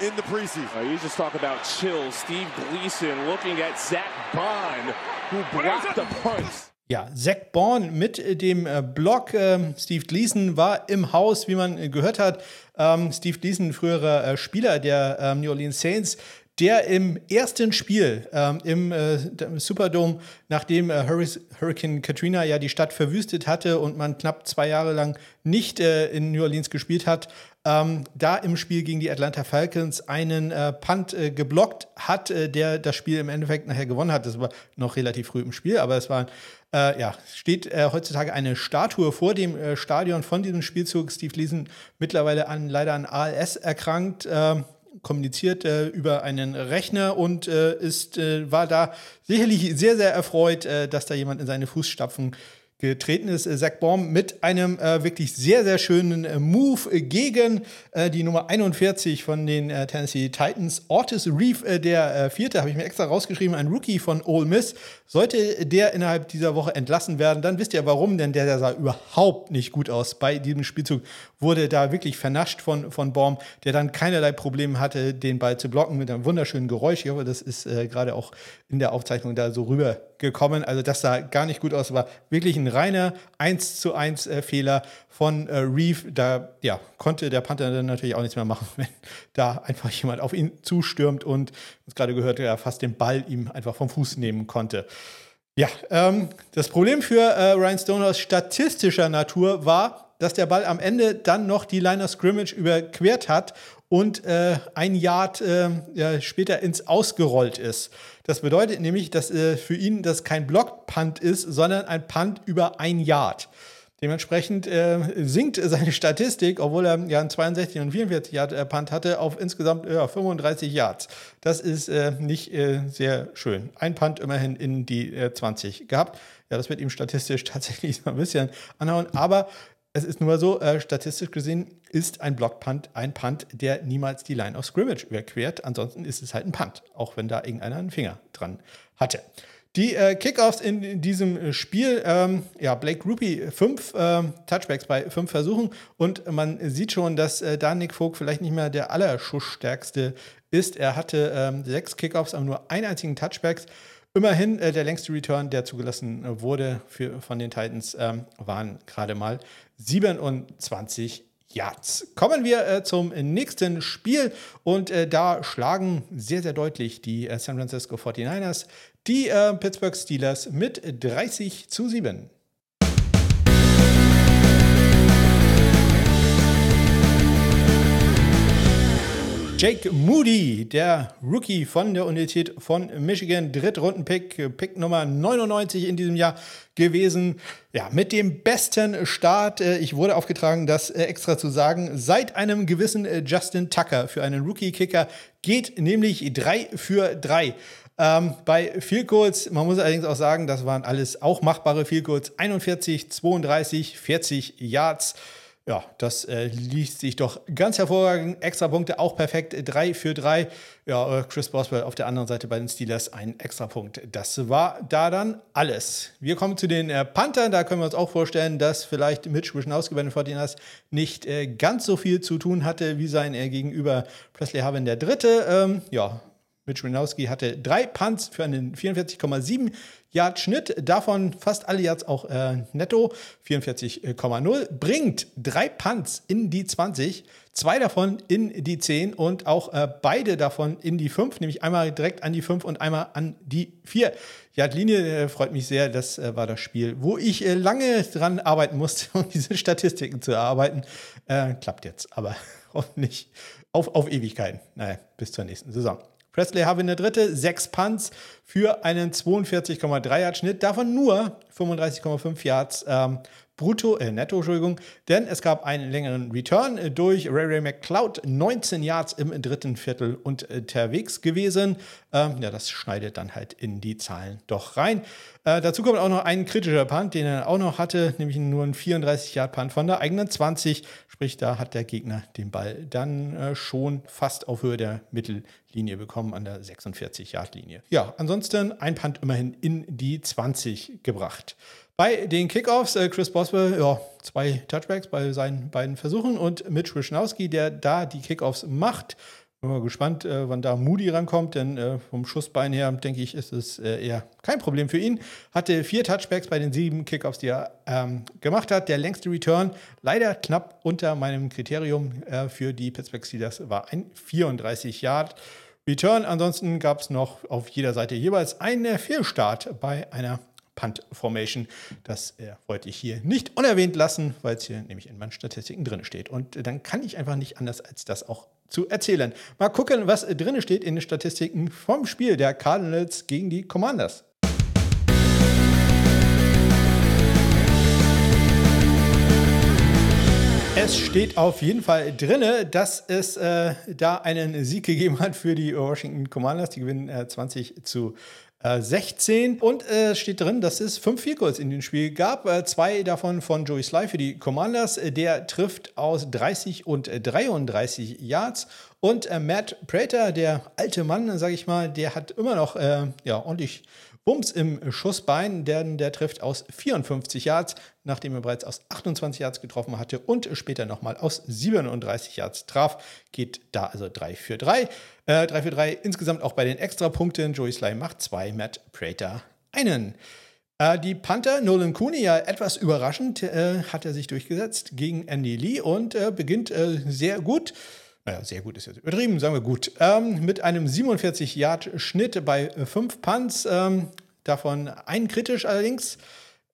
in the preseason. Uh, you just talk about chills. Steve Gleason looking at Zach Bond, who blocked the punt. Ja, Zach Bourne mit dem äh, Block. Ähm, Steve Gleason war im Haus, wie man äh, gehört hat. Ähm, Steve Gleason, früherer äh, Spieler der ähm, New Orleans Saints, der im ersten Spiel ähm, im äh, Superdome, nachdem äh, Hurricane Katrina ja die Stadt verwüstet hatte und man knapp zwei Jahre lang nicht äh, in New Orleans gespielt hat, ähm, da im Spiel gegen die Atlanta Falcons einen äh, Punt äh, geblockt hat, äh, der das Spiel im Endeffekt nachher gewonnen hat. Das war noch relativ früh im Spiel, aber es war, ja, steht heutzutage eine Statue vor dem Stadion von diesem Spielzug. Steve Leeson mittlerweile an, leider an ALS erkrankt. Ähm, kommuniziert äh, über einen Rechner und äh, ist, äh, war da sicherlich sehr, sehr erfreut, äh, dass da jemand in seine Fußstapfen getreten ist. Äh, Zach Baum mit einem äh, wirklich sehr, sehr schönen äh, Move gegen äh, die Nummer 41 von den äh, Tennessee Titans. Ortis Reef, äh, der vierte, habe ich mir extra rausgeschrieben, ein Rookie von Ole Miss. Sollte der innerhalb dieser Woche entlassen werden, dann wisst ihr warum, denn der, der sah überhaupt nicht gut aus bei diesem Spielzug. Wurde da wirklich vernascht von, von Baum, der dann keinerlei Probleme hatte, den Ball zu blocken mit einem wunderschönen Geräusch. Ich hoffe, das ist gerade auch in der Aufzeichnung da so rübergekommen. Also das sah gar nicht gut aus, war wirklich ein reiner 1 zu 1 äh, Fehler von äh, Reeve. Da ja, konnte der Panther dann natürlich auch nichts mehr machen, wenn da einfach jemand auf ihn zustürmt und uns gerade gehört, er fast den Ball ihm einfach vom Fuß nehmen konnte. Ja, ähm, das Problem für äh, Ryan Stone aus statistischer Natur war, dass der Ball am Ende dann noch die Line of Scrimmage überquert hat und äh, ein Yard äh, ja, später ins Ausgerollt ist. Das bedeutet nämlich, dass äh, für ihn das kein Block-Punt ist, sondern ein Punt über ein Yard. Dementsprechend äh, sinkt seine Statistik, obwohl er ja einen 62 und 44 Yard äh, Punt hatte, auf insgesamt ja, 35 Yards. Das ist äh, nicht äh, sehr schön. Ein Punt immerhin in die 20 äh, gehabt. Ja, das wird ihm statistisch tatsächlich so ein bisschen anhauen. Aber es ist nur so, äh, statistisch gesehen ist ein Blockpunt ein Punt, der niemals die Line of Scrimmage überquert. Ansonsten ist es halt ein Punt, auch wenn da irgendeiner einen Finger dran hatte. Die äh, Kickoffs in, in diesem Spiel, ähm, ja, Blake Rupi, fünf äh, Touchbacks bei fünf Versuchen und man sieht schon, dass äh, da Nick Vogt vielleicht nicht mehr der allerschussstärkste ist. Er hatte ähm, sechs Kickoffs, aber nur einen einzigen Touchbacks. Immerhin äh, der längste Return, der zugelassen äh, wurde für, von den Titans, ähm, waren gerade mal 27 Yards. Kommen wir äh, zum nächsten Spiel und äh, da schlagen sehr, sehr deutlich die äh, San Francisco 49ers die äh, Pittsburgh Steelers mit 30 zu 7. Jake Moody, der Rookie von der Universität von Michigan, Drittrunden-Pick, Pick Nummer 99 in diesem Jahr gewesen. Ja, mit dem besten Start. Äh, ich wurde aufgetragen, das äh, extra zu sagen. Seit einem gewissen äh, Justin Tucker für einen Rookie-Kicker geht nämlich 3 für 3. Ähm, bei Field Goals, man muss allerdings auch sagen, das waren alles auch machbare Field Goals. 41, 32, 40 Yards. Ja, das äh, liest sich doch ganz hervorragend. Extra Punkte auch perfekt. 3 für 3. Ja, äh, Chris Boswell auf der anderen Seite bei den Steelers ein Extrapunkt. Das war da dann alles. Wir kommen zu den äh, Panthern. Da können wir uns auch vorstellen, dass vielleicht Mitch Wischnowski bei den 49ers nicht äh, ganz so viel zu tun hatte wie sein äh, Gegenüber Presley Harvin der Dritte. Ähm, ja, Mitch Wischnowski hatte drei Punts für einen 44,7 Yard Schnitt, davon fast alle Yards auch äh, netto, 44,0, bringt drei Punts in die 20, zwei davon in die 10 und auch äh, beide davon in die 5, nämlich einmal direkt an die 5 und einmal an die 4. Yard Linie äh, freut mich sehr, das äh, war das Spiel, wo ich äh, lange dran arbeiten musste, um diese Statistiken zu erarbeiten. Äh, klappt jetzt, aber hoffentlich auf, auf Ewigkeiten. Naja, bis zur nächsten Saison. Presley Harvin der Dritte, sechs Punts für einen 42,3 Yard Schnitt, davon nur 35,5 Yards ähm, brutto, äh, netto, Entschuldigung, denn es gab einen längeren Return durch Ray Ray McCloud, 19 Yards im dritten Viertel unterwegs gewesen. Ähm, ja, das schneidet dann halt in die Zahlen doch rein. Äh, dazu kommt auch noch ein kritischer Punt, den er auch noch hatte, nämlich nur ein 34 Yard Punt von der eigenen 20. Sprich, da hat der Gegner den Ball dann äh, schon fast auf Höhe der Mittellinie bekommen, an der 46-Yard-Linie. Ja, ansonsten ein Punt immerhin in die 20 gebracht. Bei den Kickoffs, äh, Chris Boswell, ja, zwei Touchbacks bei seinen beiden Versuchen und Mitch Wischnowski, der da die Kickoffs macht. Bin mal gespannt, äh, wann da Moody rankommt, denn äh, vom Schussbein her, denke ich, ist es äh, eher kein Problem für ihn. Hatte vier Touchbacks bei den sieben Kickoffs, die er ähm, gemacht hat. Der längste Return, leider knapp unter meinem Kriterium äh, für die Pittsburgh Steelers, war ein 34 Yard Return. Ansonsten gab es noch auf jeder Seite jeweils einen Fehlstart bei einer Punt Formation. Das äh, wollte ich hier nicht unerwähnt lassen, weil es hier nämlich in meinen Statistiken drin steht. Und äh, dann kann ich einfach nicht anders, als das auch zu erzählen. Mal gucken, was äh, drin steht in den Statistiken vom Spiel der Cardinals gegen die Commanders. Es steht auf jeden Fall drin, dass es äh, da einen Sieg gegeben hat für die Washington Commanders. Die gewinnen äh, 20 zu 16 und äh, steht drin, dass es fünf Vielkurs in dem Spiel gab. Äh, zwei davon von Joey Sly für die Commanders. Der trifft aus 30 und 33 Yards. Und äh, Matt Prater, der alte Mann, sage ich mal, der hat immer noch äh, ja, ordentlich Bums im Schussbein, denn der trifft aus 54 Yards, nachdem er bereits aus 28 Yards getroffen hatte und später nochmal aus 37 Yards traf. Geht da also 3 für 3. Äh, 3 für 3 insgesamt auch bei den Extrapunkten. Joey Sly macht 2, Matt Prater einen. Äh, die Panther, Nolan Cooney, ja etwas überraschend, äh, hat er sich durchgesetzt gegen Andy Lee und äh, beginnt äh, sehr gut naja, sehr gut ist jetzt übertrieben, sagen wir gut, ähm, mit einem 47-Yard-Schnitt bei 5 Punts, ähm, davon ein kritisch allerdings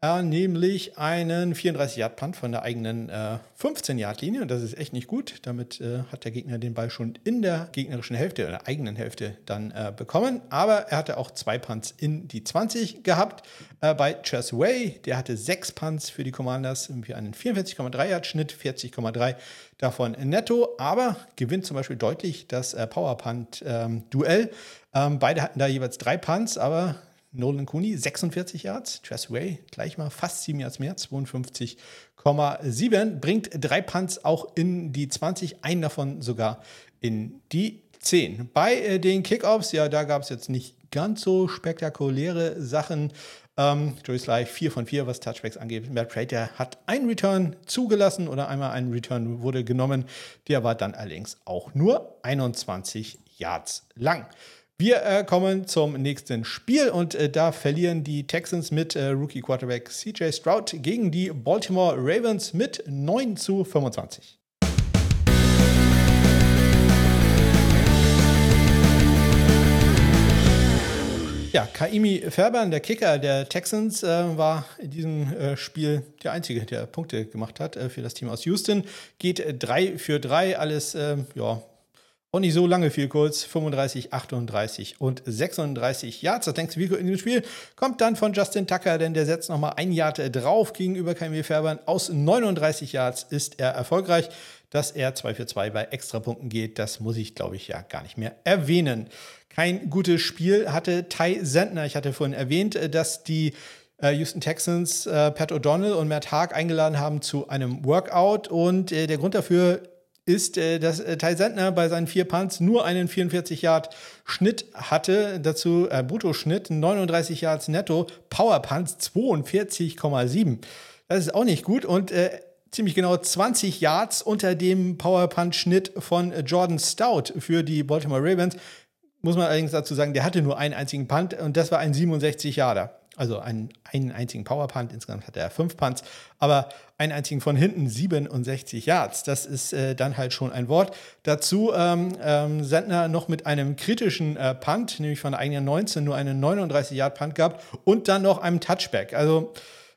äh, nämlich einen 34-Yard-Punt von der eigenen äh, 15-Yard-Linie. Und das ist echt nicht gut. Damit äh, hat der Gegner den Ball schon in der gegnerischen Hälfte oder eigenen Hälfte dann äh, bekommen. Aber er hatte auch zwei Punts in die 20 gehabt. Äh, bei Chess Way, der hatte sechs Punts für die Commanders für einen 44,3-Yard-Schnitt, 40,3 davon netto. Aber gewinnt zum Beispiel deutlich das äh, Power-Punt-Duell. Ähm, beide hatten da jeweils drei Punts, aber Nolan Cooney 46 Yards, Tress Way gleich mal fast 7 Yards mehr, 52,7. Bringt drei Punts auch in die 20, einen davon sogar in die 10. Bei äh, den Kickoffs, ja, da gab es jetzt nicht ganz so spektakuläre Sachen. Ähm, Joey Sly 4 von 4, was Touchbacks angeht. Matt Prater hat einen Return zugelassen oder einmal ein Return wurde genommen. Der war dann allerdings auch nur 21 Yards lang. Wir äh, kommen zum nächsten Spiel und äh, da verlieren die Texans mit äh, Rookie Quarterback CJ Stroud gegen die Baltimore Ravens mit 9 zu 25. Ja, Kaimi Fairbairn, der Kicker der Texans, äh, war in diesem äh, Spiel der Einzige, der Punkte gemacht hat äh, für das Team aus Houston. Geht 3 für 3, alles ähm, ja, und nicht so lange viel kurz, 35, 38 und 36 Yards. Das längste Video in dem Spiel kommt dann von Justin Tucker, denn der setzt nochmal ein Yard drauf gegenüber Camille Färbern. Aus 39 Yards ist er erfolgreich. Dass er 2 für 2 bei Extrapunkten geht, das muss ich, glaube ich, ja gar nicht mehr erwähnen. Kein gutes Spiel hatte Ty Sentner. Ich hatte vorhin erwähnt, dass die äh, Houston Texans äh, Pat O'Donnell und Matt Haag eingeladen haben zu einem Workout. Und äh, der Grund dafür ist, äh, dass äh, Ty Sentner bei seinen vier Punts nur einen 44 Yard Schnitt hatte, dazu äh, Bruttoschnitt 39 Yards netto, Power Punts 42,7. Das ist auch nicht gut und äh, ziemlich genau 20 Yards unter dem Power Punch Schnitt von Jordan Stout für die Baltimore Ravens. Muss man allerdings dazu sagen, der hatte nur einen einzigen Punt und das war ein 67 Yarder also einen, einen einzigen Power-Punt, insgesamt hat er fünf Punts, aber einen einzigen von hinten 67 Yards. Das ist äh, dann halt schon ein Wort. Dazu ähm, ähm, Sentner noch mit einem kritischen äh, Punt, nämlich von der eigenen 19, nur einen 39-Yard-Punt gehabt und dann noch einem Touchback. Also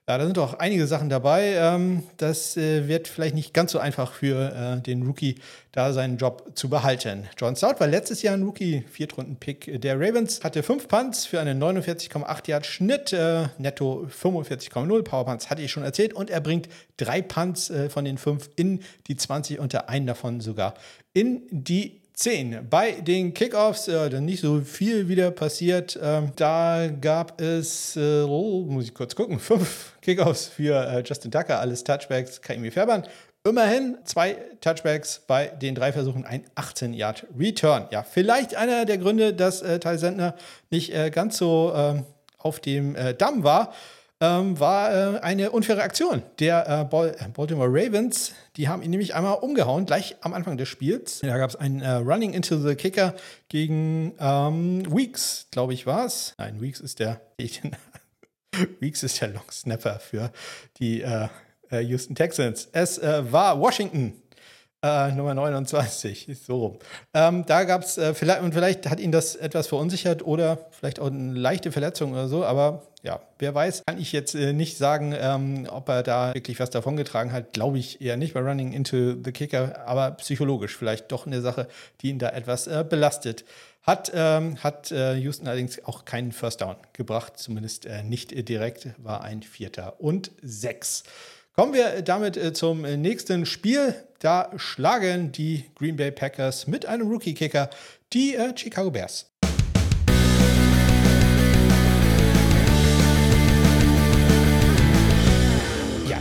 ja, da sind doch einige Sachen dabei. Ähm, das äh, wird vielleicht nicht ganz so einfach für äh, den Rookie, da seinen Job zu behalten. John Stout war letztes Jahr ein Rookie, Viertrunden-Pick der Ravens, hatte fünf Punts für einen 49,8 Yard Schnitt, äh, netto 45,0 Power Punts hatte ich schon erzählt und er bringt drei Punts von den fünf in die 20 und der einen davon sogar in die 10. Bei den Kickoffs äh, dann nicht so viel wieder passiert. Ähm, da gab es, äh, oh, muss ich kurz gucken, fünf Kickoffs für äh, Justin Tucker, alles Touchbacks, Kaimi Färbern. Immerhin zwei Touchbacks bei den drei Versuchen, ein 18-Yard-Return. Ja, vielleicht einer der Gründe, dass äh, Ty Sentner nicht äh, ganz so ähm, auf dem äh, Damm war ähm, war äh, eine unfaire Aktion der äh, äh, Baltimore Ravens. Die haben ihn nämlich einmal umgehauen, gleich am Anfang des Spiels. Da gab es ein äh, Running into the Kicker gegen ähm, Weeks, glaube ich, war es. Nein, Weeks ist der. Weeks ist der Long Snapper für die äh, äh, Houston Texans. Es war Washington, äh, Nummer 29, so rum. Ähm, da gab es, äh, vielleicht, und vielleicht hat ihn das etwas verunsichert oder vielleicht auch eine leichte Verletzung oder so, aber ja, wer weiß, kann ich jetzt äh, nicht sagen, ähm, ob er da wirklich was davongetragen hat. Glaube ich eher nicht bei Running into the Kicker, aber psychologisch vielleicht doch eine Sache, die ihn da etwas äh, belastet. Hat, ähm, hat äh, Houston allerdings auch keinen First Down gebracht, zumindest äh, nicht direkt, war ein Vierter und sechs. Kommen wir damit äh, zum äh, nächsten Spiel. Da schlagen die Green Bay Packers mit einem Rookie-Kicker die äh, Chicago Bears.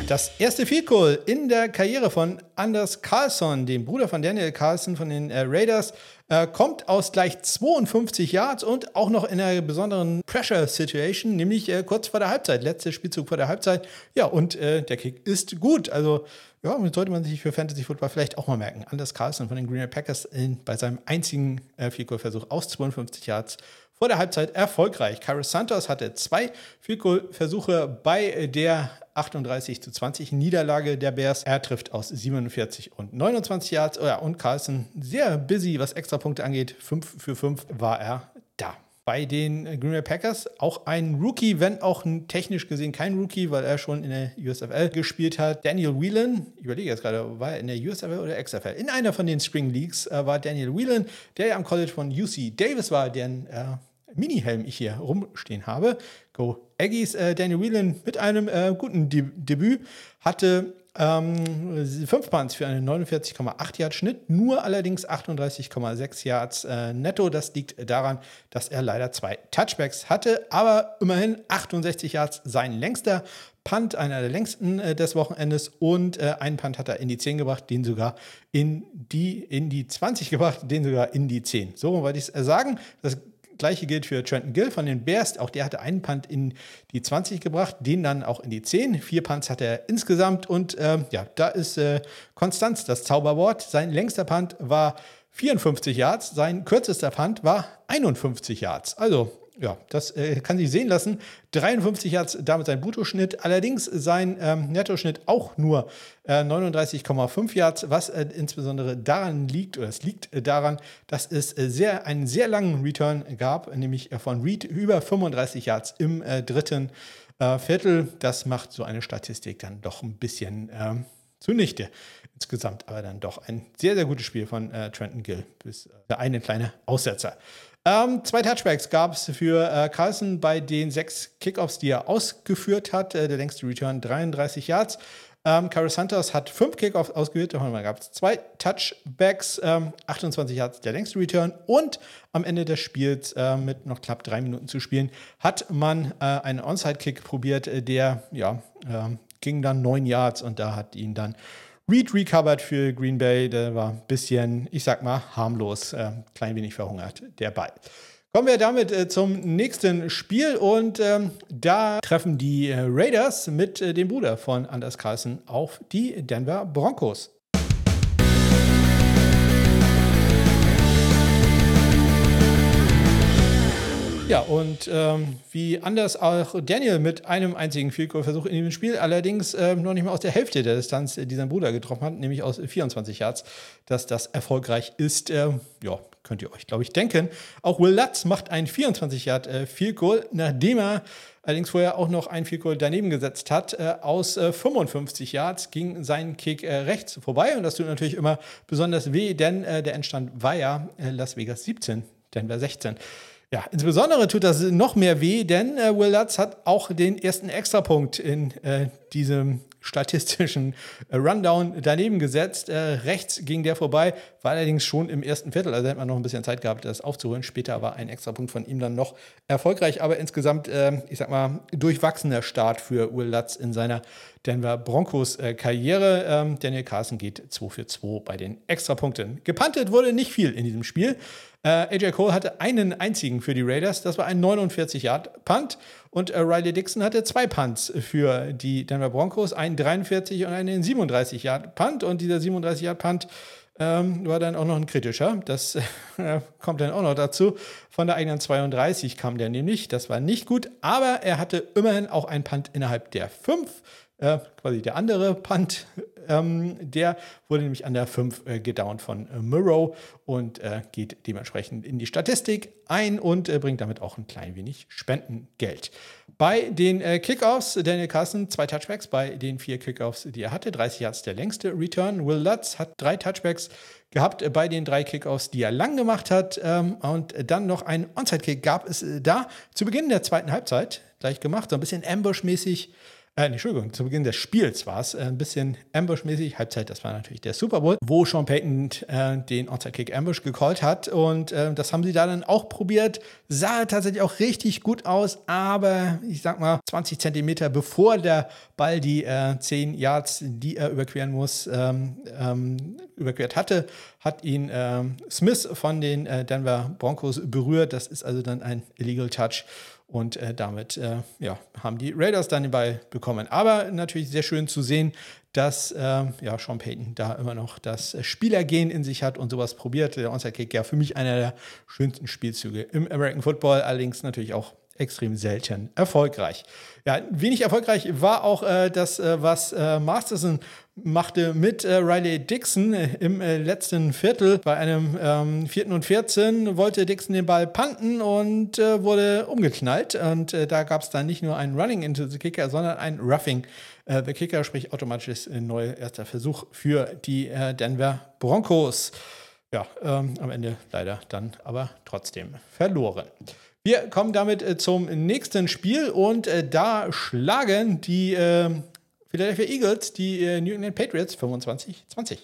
Das erste Field Goal in der Karriere von Anders Carlson, dem Bruder von Daniel Carlson von den äh, Raiders, äh, kommt aus gleich 52 Yards und auch noch in einer besonderen Pressure Situation, nämlich äh, kurz vor der Halbzeit, letzter Spielzug vor der Halbzeit. Ja, und äh, der Kick ist gut. Also, ja, sollte man sich für Fantasy Football vielleicht auch mal merken. Anders Carlson von den Green Bay Packers in, bei seinem einzigen äh, Field Goal Versuch aus 52 Yards vor der Halbzeit erfolgreich. Carlos Santos hatte zwei Field Goal Versuche bei der 38 zu 20 Niederlage der Bears. Er trifft aus 47 und 29 Yards. Oh ja, und Carlson sehr busy, was Extrapunkte angeht. 5 für 5 war er da. Bei den Green Bay Packers auch ein Rookie, wenn auch technisch gesehen kein Rookie, weil er schon in der USFL gespielt hat. Daniel Whelan, ich überlege jetzt gerade, war er in der USFL oder XFL? In einer von den Spring Leagues äh, war Daniel Whelan, der ja am College von UC Davis war, deren äh, Mini-Helm ich hier rumstehen habe. Go Aggies. Äh, Daniel Whelan mit einem äh, guten De Debüt hatte ähm, fünf Punts für einen 49,8 Yard Schnitt, nur allerdings 38,6 Yards äh, netto. Das liegt daran, dass er leider zwei Touchbacks hatte, aber immerhin 68 Yards sein längster Punt, einer der längsten äh, des Wochenendes und äh, einen Punt hat er in die 10 gebracht, den sogar in die, in die 20 gebracht, den sogar in die 10. So wollte ich es äh, sagen. Das Gleiche gilt für Trenton Gill von den Bears. Auch der hatte einen Punt in die 20 gebracht, den dann auch in die 10. Vier Punts hat er insgesamt. Und äh, ja, da ist äh, Konstanz das Zauberwort. Sein längster Punt war 54 Yards, sein kürzester Punt war 51 Yards. Also ja, das äh, kann sich sehen lassen. 53 Yards damit sein Bruttoschnitt, allerdings sein ähm, Nettoschnitt auch nur äh, 39,5 Yards, was äh, insbesondere daran liegt, oder es liegt äh, daran, dass es äh, sehr, einen sehr langen Return gab, nämlich äh, von Reed über 35 Yards im dritten Viertel. Das macht so eine Statistik dann doch ein bisschen ähm, zunichte. Insgesamt aber dann doch ein sehr, sehr gutes Spiel von Trenton Gill, bis der eine kleine Aussetzer. Ähm, zwei Touchbacks gab es für äh, Carlson bei den sechs Kickoffs, die er ausgeführt hat. Äh, der längste Return 33 Yards. Ähm, Carlos Santos hat fünf Kickoffs ausgeführt. Da gab es zwei Touchbacks, ähm, 28 Yards der längste Return. Und am Ende des Spiels, äh, mit noch knapp drei Minuten zu spielen, hat man äh, einen Onside-Kick probiert, äh, der ja, ähm, ging dann neun Yards und da hat ihn dann Reed recovered für Green Bay, der war ein bisschen, ich sag mal, harmlos, äh, klein wenig verhungert, der Ball. Kommen wir damit äh, zum nächsten Spiel und ähm, da treffen die äh, Raiders mit äh, dem Bruder von Anders Carlson auf die Denver Broncos. Ja, und ähm, wie anders auch Daniel mit einem einzigen Field Goal Versuch in diesem Spiel, allerdings äh, noch nicht mal aus der Hälfte der Distanz, die sein Bruder getroffen hat, nämlich aus 24 Yards, dass das erfolgreich ist. Äh, ja, könnt ihr euch, glaube ich, denken. Auch Will Lutz macht ein 24 Yard äh, Field Goal, nachdem er allerdings vorher auch noch ein Field daneben gesetzt hat. Äh, aus 55 äh, Yards ging sein Kick äh, rechts vorbei und das tut natürlich immer besonders weh, denn äh, der Endstand war ja Las Vegas 17, Denver 16. Ja, insbesondere tut das noch mehr weh, denn äh, Will Lutz hat auch den ersten Extrapunkt in äh, diesem statistischen äh, Rundown daneben gesetzt. Äh, rechts ging der vorbei, war allerdings schon im ersten Viertel, also hätte man noch ein bisschen Zeit gehabt, das aufzuholen. Später war ein Extrapunkt von ihm dann noch erfolgreich, aber insgesamt, äh, ich sag mal, durchwachsener Start für Will Lutz in seiner Denver Broncos äh, Karriere. Ähm, Daniel Carson geht 2 für 2 bei den Extrapunkten. Gepantet wurde nicht viel in diesem Spiel. Äh, AJ Cole hatte einen einzigen für die Raiders, das war ein 49-Yard-Punt. Und äh, Riley Dixon hatte zwei Punts für die Denver Broncos, einen 43 und einen 37-Yard-Punt. Und dieser 37-Yard-Punt ähm, war dann auch noch ein kritischer. Das äh, kommt dann auch noch dazu. Von der eigenen 32 kam der nämlich. Das war nicht gut, aber er hatte immerhin auch einen Punt innerhalb der 5 äh, quasi der andere Punt, ähm, der wurde nämlich an der 5 äh, gedownt von äh, Murrow und äh, geht dementsprechend in die Statistik ein und äh, bringt damit auch ein klein wenig Spendengeld. Bei den äh, Kickoffs, Daniel Carson, zwei Touchbacks bei den vier Kickoffs, die er hatte. 30 Yards der längste Return. Will Lutz hat drei Touchbacks gehabt bei den drei Kickoffs, die er lang gemacht hat. Ähm, und dann noch einen Onside-Kick gab es da zu Beginn der zweiten Halbzeit gleich gemacht, so ein bisschen Ambush-mäßig äh, Entschuldigung, zu Beginn des Spiels war es äh, ein bisschen Ambush-mäßig. Halbzeit, das war natürlich der Super Bowl, wo Sean Payton äh, den Onside-Kick Ambush gecallt hat. Und äh, das haben sie da dann auch probiert. Sah tatsächlich auch richtig gut aus, aber ich sag mal, 20 Zentimeter bevor der Ball die äh, 10 Yards, die er überqueren muss, ähm, ähm, überquert hatte, hat ihn ähm, Smith von den äh, Denver Broncos berührt. Das ist also dann ein Illegal Touch. Und äh, damit äh, ja, haben die Raiders dann den Ball bekommen. Aber natürlich sehr schön zu sehen, dass äh, ja, Sean Payton da immer noch das Spielergehen in sich hat und sowas probiert. Der Onside-Kick ja für mich einer der schönsten Spielzüge im American Football, allerdings natürlich auch extrem selten erfolgreich. Ja, wenig erfolgreich war auch äh, das, äh, was äh, Masterson machte mit äh, Riley Dixon im äh, letzten Viertel. Bei einem ähm, 4. und 14 wollte Dixon den Ball panten und äh, wurde umgeknallt. Und da gab es dann nicht nur ein Running into the Kicker, sondern ein Roughing the Kicker, sprich automatisch ein neuer erster Versuch für die Denver Broncos. Ja, ähm, am Ende leider dann aber trotzdem verloren. Wir kommen damit äh, zum nächsten Spiel und äh, da schlagen die äh, Philadelphia Eagles die äh, New England Patriots 25-20.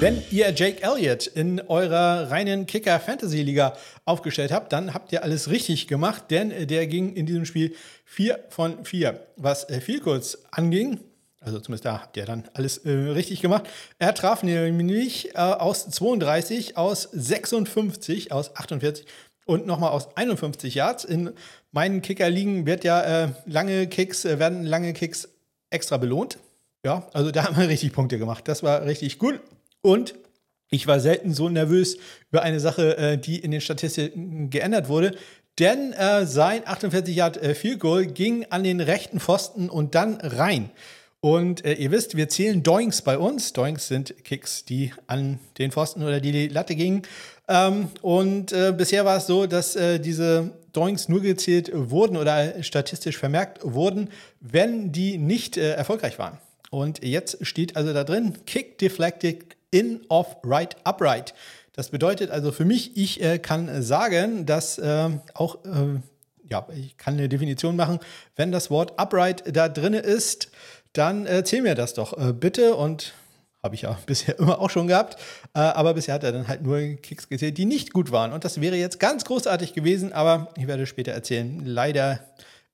Wenn ihr Jake Elliott in eurer reinen Kicker-Fantasy-Liga aufgestellt habt, dann habt ihr alles richtig gemacht, denn äh, der ging in diesem Spiel 4 von 4. Was äh, viel kurz anging, also zumindest da habt ihr dann alles äh, richtig gemacht. Er traf nämlich äh, aus 32, aus 56, aus 48 und nochmal aus 51 Yards. In meinen Kicker-Ligen wird ja äh, lange Kicks, äh, werden lange Kicks extra belohnt. Ja, also da haben wir richtig Punkte gemacht. Das war richtig gut. Und ich war selten so nervös über eine Sache, äh, die in den Statistiken geändert wurde. Denn äh, sein 48 Yard Field Goal ging an den rechten Pfosten und dann rein. Und äh, ihr wisst, wir zählen Doinks bei uns. Doinks sind Kicks, die an den Pfosten oder die Latte gingen. Ähm, und äh, bisher war es so, dass äh, diese Doinks nur gezählt wurden oder statistisch vermerkt wurden, wenn die nicht äh, erfolgreich waren. Und jetzt steht also da drin, Kick deflected in, off, right, upright. Das bedeutet also für mich, ich äh, kann sagen, dass äh, auch, ja, ich kann eine Definition machen, wenn das Wort upright da drin ist, dann erzähl mir das doch äh, bitte und habe ich ja bisher immer auch schon gehabt. Äh, aber bisher hat er dann halt nur Kicks gezählt, die nicht gut waren. Und das wäre jetzt ganz großartig gewesen, aber ich werde später erzählen. Leider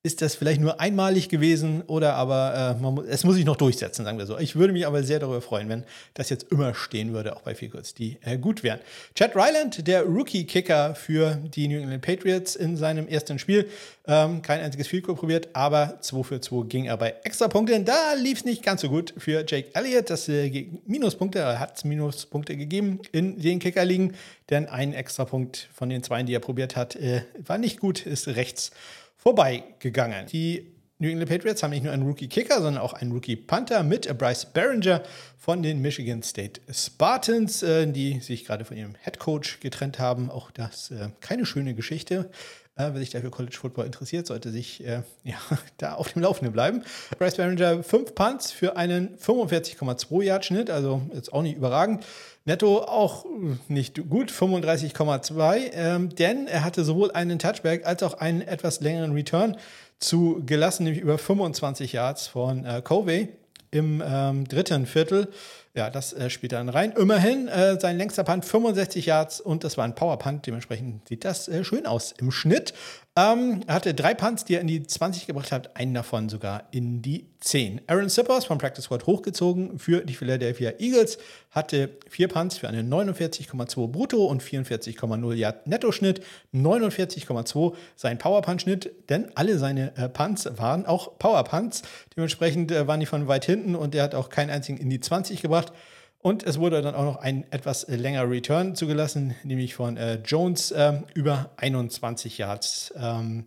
ist das vielleicht nur einmalig gewesen oder aber äh, muss, es muss sich noch durchsetzen, sagen wir so. Ich würde mich aber sehr darüber freuen, wenn das jetzt immer stehen würde, auch bei Fields, die äh, gut wären. Chad Ryland, der Rookie-Kicker für die New England Patriots in seinem ersten Spiel, ähm, kein einziges Field probiert, aber 2 für 2 ging er bei Extrapunkten. Da lief es nicht ganz so gut für Jake Elliott. Das äh, Minuspunkte, er hat Minuspunkte gegeben in den Kicker-Ligen, denn ein Extrapunkt von den zwei, die er probiert hat, äh, war nicht gut, ist rechts vorbeigegangen. Die New England Patriots haben nicht nur einen Rookie-Kicker, sondern auch einen Rookie-Panther mit Bryce Barringer von den Michigan State Spartans, äh, die sich gerade von ihrem Head Coach getrennt haben. Auch das äh, keine schöne Geschichte. Äh, wer sich dafür College Football interessiert, sollte sich ja, da auf dem Laufenden bleiben. Bryce Barringer, fünf Punts für einen 45,2 Yard Schnitt, also jetzt auch nicht überragend. Netto auch nicht gut, 35,2, ähm, denn er hatte sowohl einen Touchback als auch einen etwas längeren Return zu gelassen, nämlich über 25 Yards von äh, Covey im ähm, dritten Viertel. Ja, das äh, spielt dann rein. Immerhin äh, sein längster Punt 65 Yards und das war ein Power Punt. Dementsprechend sieht das äh, schön aus im Schnitt. Ähm, er hatte drei Punts, die er in die 20 gebracht hat, einen davon sogar in die 10. Aaron Sippers vom Practice Squad hochgezogen für die Philadelphia Eagles, hatte vier Punts für einen 49,2 Brutto und 44,0 Yard Netto-Schnitt, 49,2 sein Power Punt-Schnitt, denn alle seine äh, Punts waren auch Power Punts. Dementsprechend äh, waren die von weit hinten und er hat auch keinen einzigen in die 20 gebracht. Und es wurde dann auch noch ein etwas länger Return zugelassen, nämlich von äh, Jones äh, über 21 Yards ähm,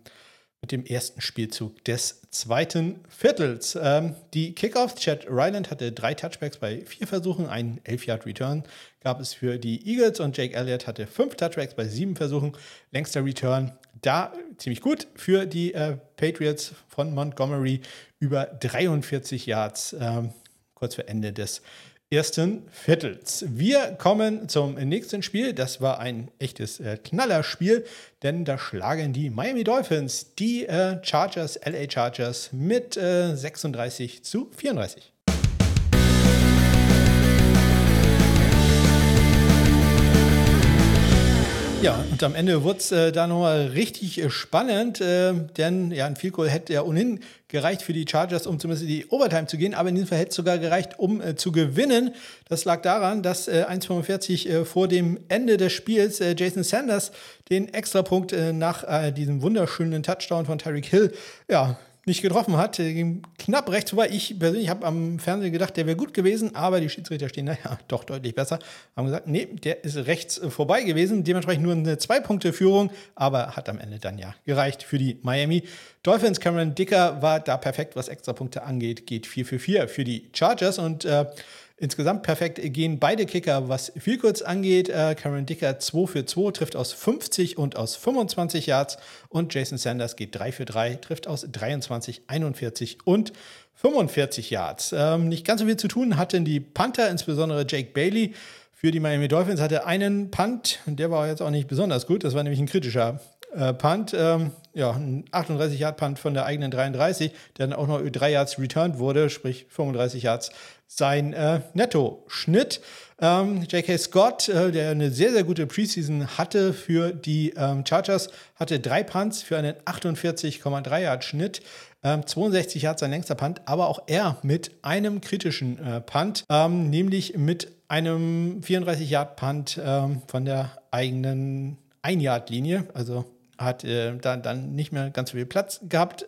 mit dem ersten Spielzug des zweiten Viertels. Ähm, die Kickoffs, Chad Ryland hatte drei Touchbacks bei vier Versuchen, einen 11-Yard-Return gab es für die Eagles und Jake Elliott hatte fünf Touchbacks bei sieben Versuchen, längster Return. Da ziemlich gut für die äh, Patriots von Montgomery über 43 Yards, ähm, kurz vor Ende des ersten Viertels. Wir kommen zum nächsten Spiel. Das war ein echtes äh, Knallerspiel, denn da schlagen die Miami Dolphins die äh, Chargers, LA Chargers mit äh, 36 zu 34. Ja, und am Ende wurde es äh, da nochmal richtig äh, spannend, äh, denn ja, ein Field Goal hätte ja ohnehin gereicht für die Chargers, um zumindest in die Overtime zu gehen, aber in diesem Fall hätte es sogar gereicht, um äh, zu gewinnen. Das lag daran, dass 1,45 äh, vor dem Ende des Spiels äh, Jason Sanders den Extrapunkt nach diesem wunderschönen Touchdown von Tyreek Hill ja, nicht getroffen hat. Ging knapp rechts vorbei. Ich persönlich habe am Fernsehen gedacht, der wäre gut gewesen, aber die Schiedsrichter stehen da ja doch deutlich besser. Haben gesagt, nee, der ist rechts vorbei gewesen. Dementsprechend nur eine Zwei-Punkte-Führung, aber hat am Ende dann ja gereicht für die Miami Dolphins. Cameron Dicker war da perfekt, was Extrapunkte angeht. Geht 4 für 4 für die Chargers und äh, Insgesamt perfekt gehen beide Kicker, was viel kurz angeht. Äh, Cameron Dicker 2 für 2, trifft aus 50 und aus 25 Yards. Und Jason Sanders geht 3 für 3, trifft aus 23, 41 und 45 Yards. Ähm, nicht ganz so viel zu tun hatten die Panther, insbesondere Jake Bailey. Für die Miami Dolphins hatte einen Punt, der war jetzt auch nicht besonders gut. Das war nämlich ein kritischer äh, Punt. Ähm, ja, ein 38 Yard Punt von der eigenen 33, der dann auch noch über 3 Yards returned wurde, sprich 35 Yards sein äh, Netto-Schnitt. Ähm, J.K. Scott, äh, der eine sehr, sehr gute Preseason hatte für die ähm, Chargers, hatte drei Punts für einen 48,3 Yard Schnitt. Ähm, 62 Yards sein längster Punt, aber auch er mit einem kritischen äh, Punt, ähm, nämlich mit einem 34 Yard Punt ähm, von der eigenen 1 Yard Linie. Also hat äh, dann, dann nicht mehr ganz so viel Platz gehabt.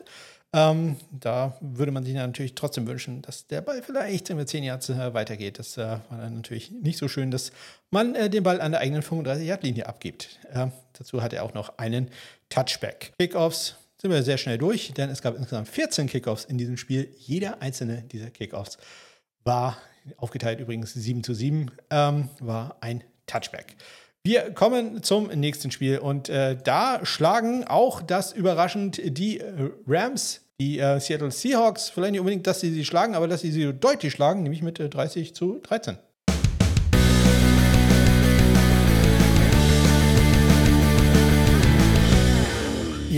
Ähm, da würde man sich natürlich trotzdem wünschen, dass der Ball vielleicht mit 10 Yards äh, weitergeht. Das äh, war dann natürlich nicht so schön, dass man äh, den Ball an der eigenen 35-Yard-Linie abgibt. dazu hat er auch noch einen Touchback. Kickoffs sind wir sehr schnell durch, denn es gab insgesamt 14 Kickoffs in diesem Spiel. Jeder einzelne dieser Kickoffs war aufgeteilt übrigens 7 zu 7, ähm, war ein Touchback. Wir kommen zum nächsten Spiel und äh, da schlagen auch das überraschend die äh, Rams die äh, Seattle Seahawks. Vielleicht nicht unbedingt, dass sie sie schlagen, aber dass sie sie deutlich schlagen, nämlich mit äh, 30 zu 13.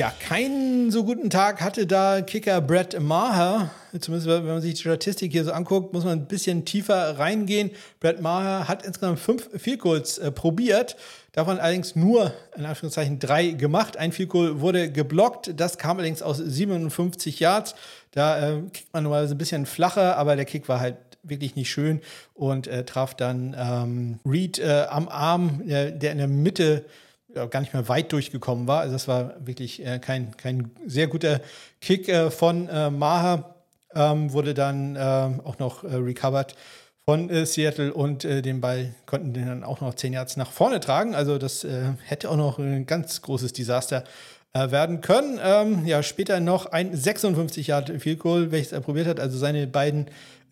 Ja, keinen so guten Tag hatte da Kicker Brett Maher. Zumindest wenn man sich die Statistik hier so anguckt, muss man ein bisschen tiefer reingehen. Brett Maher hat insgesamt fünf Field Goals äh, probiert, davon allerdings nur in Anführungszeichen drei gemacht. Ein Field Goal wurde geblockt, das kam allerdings aus 57 Yards. Da äh, kickt man normalerweise ein bisschen flacher, aber der Kick war halt wirklich nicht schön und äh, traf dann ähm, Reed äh, am Arm, der in der Mitte gar nicht mehr weit durchgekommen war. Also das war wirklich äh, kein, kein sehr guter Kick äh, von äh, Maha. Ähm, wurde dann ähm, auch noch äh, recovered von äh, Seattle und äh, den Ball konnten den dann auch noch 10 Yards nach vorne tragen. Also das hätte auch noch ein ganz großes Desaster werden können. Ähm, ja, später noch ein 56 Yard Field Goal, welches er probiert hat. Also seine beiden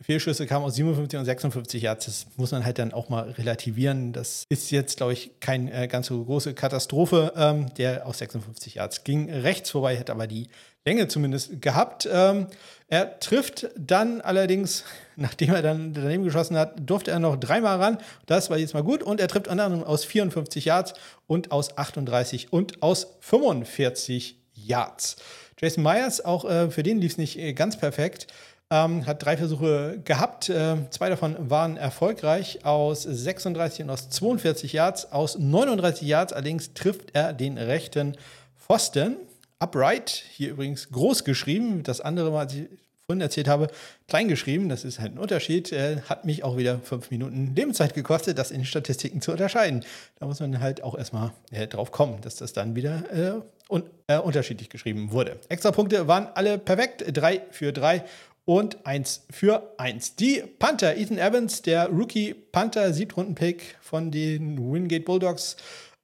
Fehlschüsse kamen aus 57 und 56 Yards. Das muss man halt dann auch mal relativieren. Das ist jetzt, glaube ich, keine äh, ganz so große Katastrophe. Ähm, der aus 56 Yards ging rechts vorbei, hat aber die Länge zumindest gehabt. Ähm, er trifft dann allerdings, nachdem er dann daneben geschossen hat, durfte er noch dreimal ran. Das war jetzt mal gut. Und er trifft unter anderem aus 54 Yards und aus 38 und aus 45 Yards. Jason Myers, auch äh, für den lief es nicht äh, ganz perfekt. Ähm, hat drei Versuche gehabt. Äh, zwei davon waren erfolgreich aus 36 und aus 42 Yards. Aus 39 Yards allerdings trifft er den rechten Pfosten. Upright, hier übrigens groß geschrieben. Das andere, was ich vorhin erzählt habe, klein geschrieben. Das ist halt ein Unterschied. Äh, hat mich auch wieder fünf Minuten Lebenszeit gekostet, das in Statistiken zu unterscheiden. Da muss man halt auch erstmal äh, drauf kommen, dass das dann wieder äh, un äh, unterschiedlich geschrieben wurde. Extrapunkte waren alle perfekt. Drei für drei und 1 für 1. Die Panther, Ethan Evans, der Rookie Panther, Siebtrunden-Pick von den Wingate Bulldogs,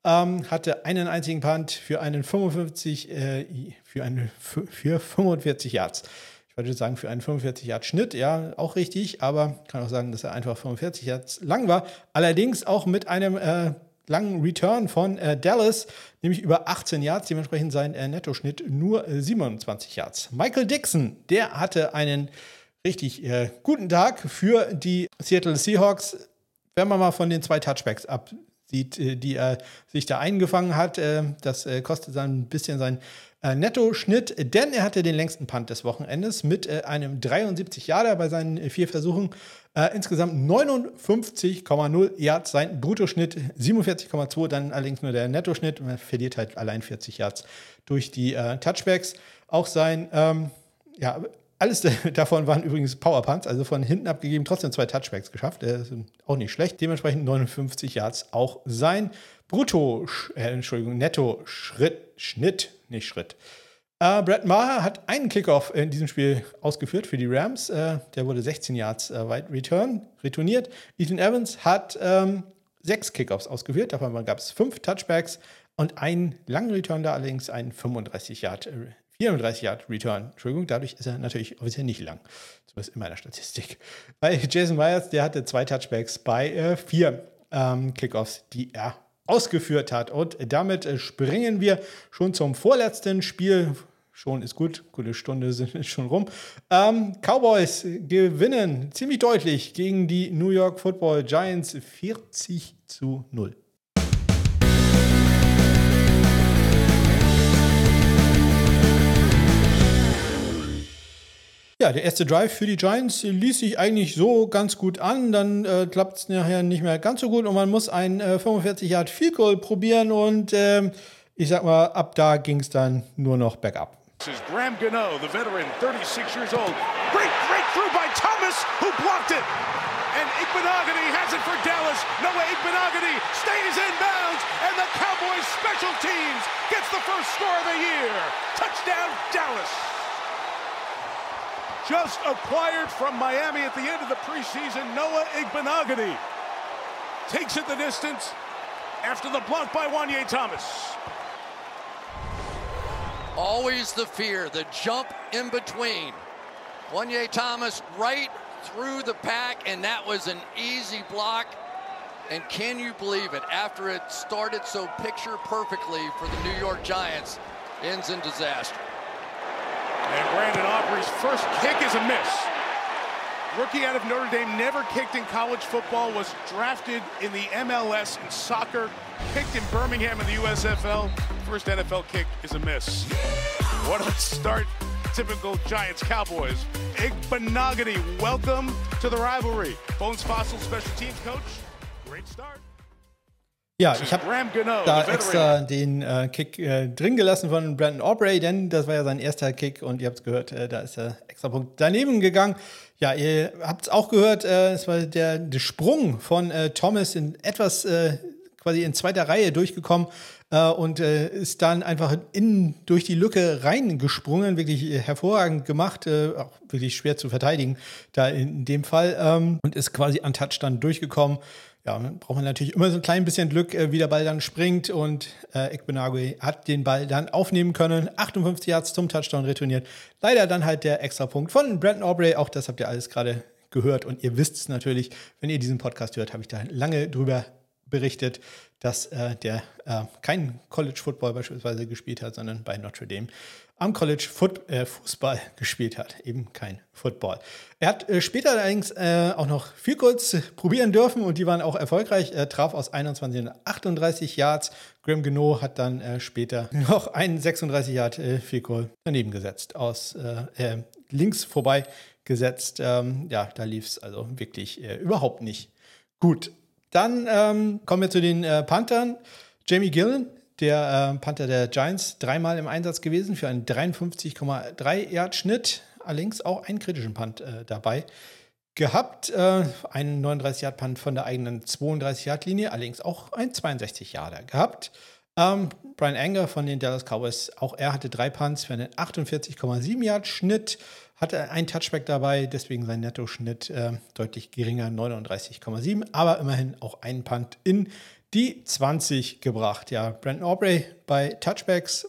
ähm, hatte einen einzigen Punt für einen 55, äh, für, eine, für 45 Yards. Ich wollte sagen, für einen 45 Yard Schnitt, ja, auch richtig, aber kann auch sagen, dass er einfach 45 Yards lang war. Allerdings auch mit einem äh, langen Return von äh, Dallas, nämlich über 18 Yards, dementsprechend sein äh, Nettoschnitt nur äh, 27 Yards. Michael Dixon, der hatte einen richtig äh, guten Tag für die Seattle Seahawks. Wenn man mal von den zwei Touchbacks absieht, äh, die er sich da eingefangen hat, äh, das kostet dann ein bisschen sein äh, Netto-Schnitt, denn er hatte den längsten Punt des Wochenendes mit äh, einem 73 Jahre bei seinen äh, vier Versuchen. Äh, insgesamt 59,0 Yards, sein Bruttoschnitt 47,2, dann allerdings nur der Nettoschnitt. Man verliert halt allein 40 Yards durch die äh, Touchbacks. Auch sein, ähm, ja, alles davon waren übrigens Powerpunts, also von hinten abgegeben, trotzdem zwei Touchbacks geschafft. Ist auch nicht schlecht. Dementsprechend 59 Yards auch sein Brutto, äh, Entschuldigung, Netto-Schritt, Schnitt, nicht Schritt. Äh, Brett Maher hat einen Kickoff in diesem Spiel ausgeführt für die Rams. Äh, der wurde 16 Yards äh, weit return, retourniert. Ethan Evans hat ähm, sechs Kickoffs ausgeführt. Davon gab es fünf Touchbacks und einen langen Return, da allerdings ein 35 Yard, 34 Yard Return. Entschuldigung, dadurch ist er natürlich offiziell nicht lang. Zumindest in meiner Statistik. Bei Jason Myers, der hatte zwei Touchbacks bei äh, vier ähm, Kickoffs, die er ausgeführt hat. Und damit äh, springen wir schon zum vorletzten Spiel. Schon ist gut, gute Stunde sind schon rum. Ähm, Cowboys gewinnen ziemlich deutlich gegen die New York Football Giants 40 zu 0. Ja, der erste Drive für die Giants ließ sich eigentlich so ganz gut an. Dann äh, klappt es nachher nicht mehr ganz so gut und man muss ein äh, 45 Yard Field Goal probieren und äh, ich sag mal, ab da ging es dann nur noch bergab. This is Graham Gano, the veteran, 36 years old. Great breakthrough by Thomas, who blocked it. And Igbenogany has it for Dallas. Noah Igbenogany stays in bounds, and the Cowboys special teams gets the first score of the year. Touchdown, Dallas just acquired from Miami at the end of the preseason, Noah Igbenogany takes it the distance after the block by Wanye Thomas. Always the fear, the jump in between. Wanye Thomas right through the pack, and that was an easy block. And can you believe it? After it started so picture perfectly for the New York Giants, ends in disaster. And Brandon Aubrey's first kick is a miss. Rookie out of Notre Dame, never kicked in college football, was drafted in the MLS in soccer, kicked in Birmingham in the USFL. First NFL kick is a miss. What a start. Typical Giants Cowboys. Igbenogany, welcome to the rivalry. Bones Fossil, special teams coach. Great start. Ja, ich habe da extra den äh, Kick äh, drin gelassen von Brandon Aubrey, denn das war ja sein erster Kick und ihr habt es gehört, äh, da ist der extra Punkt daneben gegangen. Ja, ihr habt es auch gehört, äh, es war der, der, Sprung von äh, Thomas in etwas äh, quasi in zweiter Reihe durchgekommen und ist dann einfach innen durch die Lücke reingesprungen, wirklich hervorragend gemacht, auch wirklich schwer zu verteidigen da in dem Fall ähm, und ist quasi an Touchdown durchgekommen ja, braucht man natürlich immer so ein klein bisschen Glück, äh, wie der Ball dann springt und äh, Ekbenagui hat den Ball dann aufnehmen können. 58 Yards zum Touchdown retourniert. Leider dann halt der Extrapunkt von Brandon Aubrey. Auch das habt ihr alles gerade gehört und ihr wisst es natürlich, wenn ihr diesen Podcast hört, habe ich da lange drüber berichtet, dass äh, der äh, kein College Football beispielsweise gespielt hat, sondern bei Notre Dame am College Foot, äh, Fußball gespielt hat, eben kein Football. Er hat äh, später allerdings äh, auch noch viel kurz probieren dürfen und die waren auch erfolgreich. Er traf aus 21 und 38 Yards. Graham Geno hat dann äh, später noch einen 36 Yard äh, Field Goal daneben gesetzt, aus äh, links vorbei gesetzt. Ähm, ja, da lief es also wirklich überhaupt nicht gut. Dann ähm, kommen wir zu den Panthern. Jamie Gillen der äh, Panther der Giants dreimal im Einsatz gewesen für einen 53,3 Yard Schnitt. Allerdings auch einen kritischen Punt äh, dabei gehabt. Äh, einen 39 Yard Punt von der eigenen 32 Yard Linie, allerdings auch ein 62 Yarder gehabt. Ähm, Brian Anger von den Dallas Cowboys, auch er hatte drei Punts für einen 48,7 Yard Schnitt, hatte einen Touchback dabei, deswegen sein Netto-Schnitt äh, deutlich geringer, 39,7, aber immerhin auch einen Punt in die 20 gebracht. Ja, Brandon Aubrey bei Touchbacks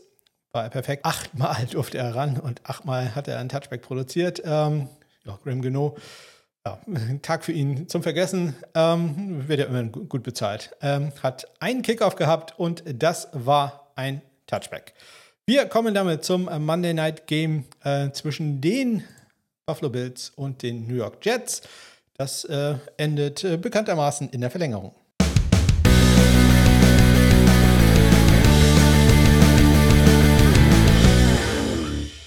war er perfekt. Achtmal durfte er ran und achtmal hat er einen Touchback produziert. Ähm, ja, Graham Geno, ja, Tag für ihn zum Vergessen, ähm, wird er immer gut bezahlt. Ähm, hat einen Kickoff gehabt und das war ein Touchback. Wir kommen damit zum Monday Night Game äh, zwischen den Buffalo Bills und den New York Jets. Das äh, endet äh, bekanntermaßen in der Verlängerung.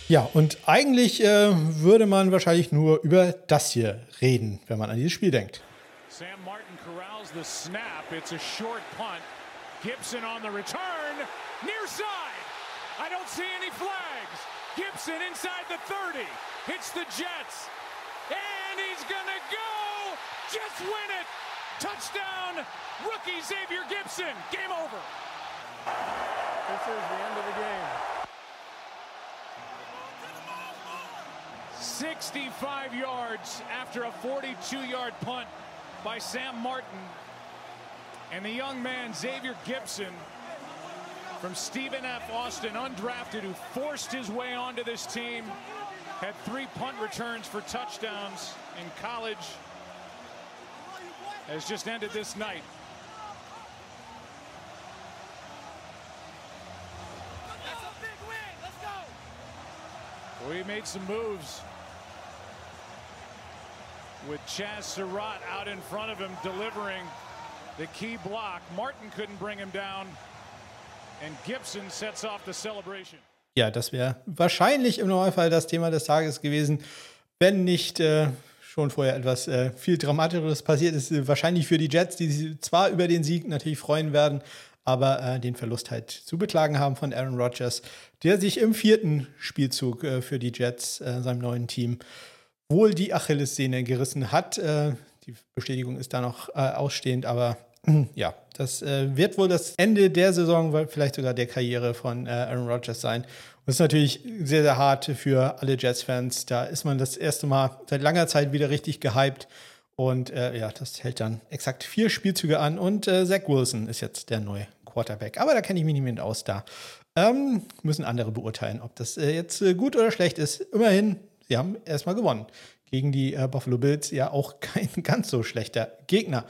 Ja, und eigentlich äh, würde man wahrscheinlich nur über das hier reden, wenn man an dieses Spiel denkt. Sam Martin corrals the snap. It's a short punt. Gibson on the return. Near side. I don't see any flags. Gibson inside the 30. Hits the Jets. And he's going to go. Jets win it. Touchdown. Rookie Xavier Gibson. Game over. This is the end of the game. 65 yards after a 42 yard punt by Sam Martin. And the young man, Xavier Gibson, from Stephen F. Austin, undrafted, who forced his way onto this team, had three punt returns for touchdowns in college, has just ended this night. We made some moves with Chaz Surratt out in front of him delivering the key block. Martin couldn't bring him down. And Gibson sets off the celebration. Ja, das wäre wahrscheinlich im Normalfall das Thema des Tages gewesen, wenn nicht äh, schon vorher etwas äh, viel Dramatischeres passiert ist. Wahrscheinlich für die Jets, die sich zwar über den Sieg natürlich freuen werden, aber äh, den Verlust halt zu beklagen haben von Aaron Rodgers, der sich im vierten Spielzug äh, für die Jets, äh, seinem neuen Team, wohl die Achillessehne gerissen hat. Äh, die Bestätigung ist da noch äh, ausstehend, aber ja, das äh, wird wohl das Ende der Saison, vielleicht sogar der Karriere von äh, Aaron Rodgers sein. Und das ist natürlich sehr, sehr hart für alle Jets-Fans. Da ist man das erste Mal seit langer Zeit wieder richtig gehypt. Und äh, ja, das hält dann exakt vier Spielzüge an. Und äh, Zach Wilson ist jetzt der neue Quarterback. Aber da kenne ich mich nicht mehr aus. Da ähm, müssen andere beurteilen, ob das äh, jetzt äh, gut oder schlecht ist. Immerhin, sie haben erstmal gewonnen. Gegen die Buffalo Bills ja auch kein ganz so schlechter Gegner.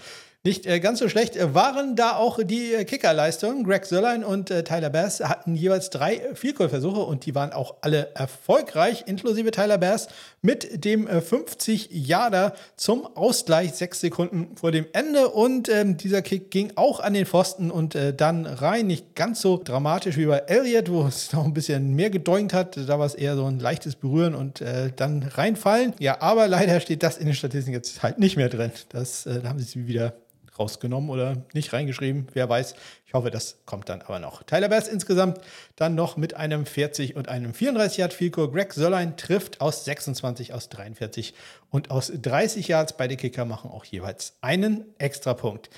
Nicht äh, ganz so schlecht äh, waren da auch die äh, Kickerleistungen. Greg Sörlein und äh, Tyler Bass hatten jeweils drei Vielkohlversuche und die waren auch alle erfolgreich, inklusive Tyler Bass mit dem 50-Yarder zum Ausgleich, sechs Sekunden vor dem Ende. Und ähm, dieser Kick ging auch an den Pfosten und äh, dann rein. Nicht ganz so dramatisch wie bei Elliott, wo es noch ein bisschen mehr gedeunt hat. Da war es eher so ein leichtes Berühren und äh, dann reinfallen. Ja, aber leider steht das in den Statistiken jetzt halt nicht mehr drin. Das, da haben sie wieder rausgenommen oder nicht reingeschrieben. Wer weiß. Ich hoffe, das kommt dann aber noch. Tyler Bass insgesamt dann noch mit einem 40 und einem 34 Yard Fico. Greg Sörlein trifft aus 26, aus 43 und aus 30 Yards. Beide Kicker machen auch jeweils einen Extrapunkt.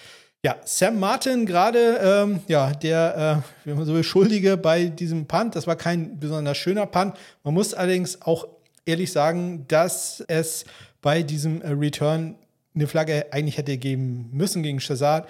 Ja, Sam Martin gerade, ähm, ja, der äh, so Schuldige bei diesem Punt. Das war kein besonders schöner Punt. Man muss allerdings auch ehrlich sagen, dass es bei diesem Return eine Flagge eigentlich hätte geben müssen gegen Shazad,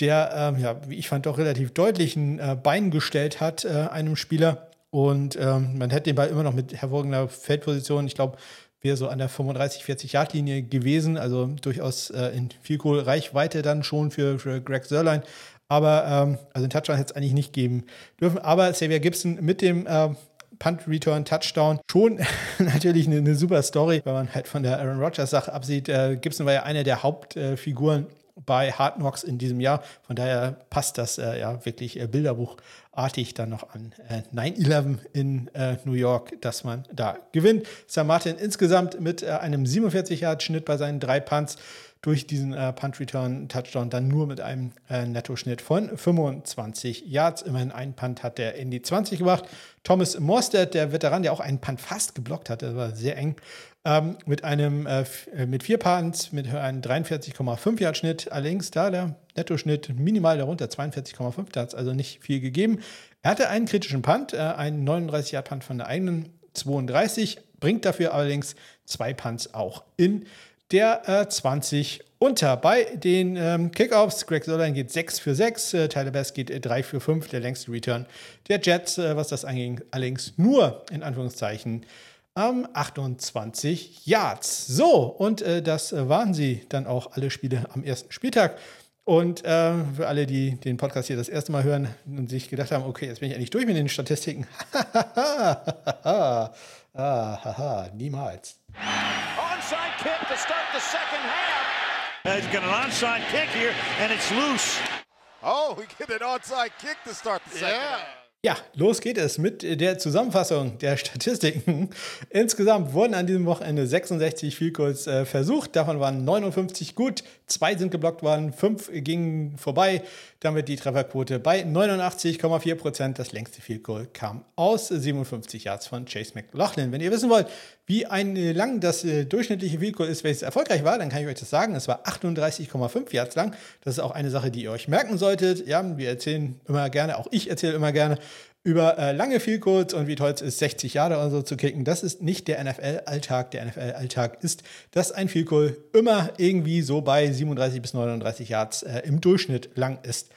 der, ähm, ja, wie ich fand, doch relativ deutlich ein äh, Bein gestellt hat, äh, einem Spieler. Und ähm, man hätte den Ball immer noch mit hervorragender Feldposition, ich glaube, wäre so an der 35, 40 Yard Linie gewesen, also durchaus äh, in viel Kohl Reichweite dann schon für, für Greg Sörlein. Aber ähm, also einen Touchdown hätte es eigentlich nicht geben dürfen. Aber Xavier Gibson mit dem äh, Punt Return Touchdown. Schon natürlich eine, eine, super Story, wenn man halt von der Aaron Rodgers Sache absieht. Äh, Gibson war ja eine der Hauptfiguren bei Hard Knocks in diesem Jahr. Von daher passt das äh, ja wirklich äh, bilderbuchartig dann noch an äh, 9-11 in äh, New York, dass man da gewinnt. Sam Martin insgesamt mit äh, einem 47-Yard-Schnitt bei seinen drei Punts durch diesen äh, Punt-Return-Touchdown dann nur mit einem äh, Nettoschnitt von 25 Yards. Immerhin einen Punt hat er in die 20 gebracht. Thomas Morstead, der Veteran, der auch einen Punt fast geblockt hat, das war sehr eng, ähm, mit einem äh, äh mit vier Punts, mit einem 43,5 Yard Schnitt. Allerdings da der Nettoschnitt minimal darunter, 42,5, da hat es also nicht viel gegeben. Er hatte einen kritischen Punt, äh, einen 39 Yard Punt von der eigenen 32, bringt dafür allerdings zwei Punts auch in der äh, 20 unter. Bei den ähm, Kickoffs, Greg Solan geht 6 für 6, äh, Tyler Bass geht äh, 3 für 5, der längste Return der Jets, äh, was das anging, allerdings nur in Anführungszeichen ähm, 28 Yards. So, und äh, das waren sie dann auch alle Spiele am ersten Spieltag. Und äh, für alle, die den Podcast hier das erste Mal hören und sich gedacht haben, okay, jetzt bin ich endlich durch mit den Statistiken. ah, niemals. Onside kick to start the second half. He's got an onside kick here and it's loose. Oh, we get an onside kick to start the second yeah. half. Ja, los geht es mit der Zusammenfassung der Statistiken. Insgesamt wurden an diesem Wochenende 66 Field Goals äh, versucht, davon waren 59 gut, zwei sind geblockt worden, fünf gingen vorbei, damit die Trefferquote bei 89,4 Prozent. Das längste Field Goal kam aus 57 Yards von Chase McLaughlin. Wenn ihr wissen wollt, wie ein äh, lang das äh, durchschnittliche Field Goal ist, welches erfolgreich war, dann kann ich euch das sagen. Es war 38,5 Yards lang. Das ist auch eine Sache, die ihr euch merken solltet. Ja, wir erzählen immer gerne, auch ich erzähle immer gerne über äh, lange Field Goals und wie toll es ist, 60 Jahre oder so zu kicken. Das ist nicht der NFL-Alltag. Der NFL-Alltag ist, dass ein Field Goal immer irgendwie so bei 37 bis 39 Yards äh, im Durchschnitt lang ist.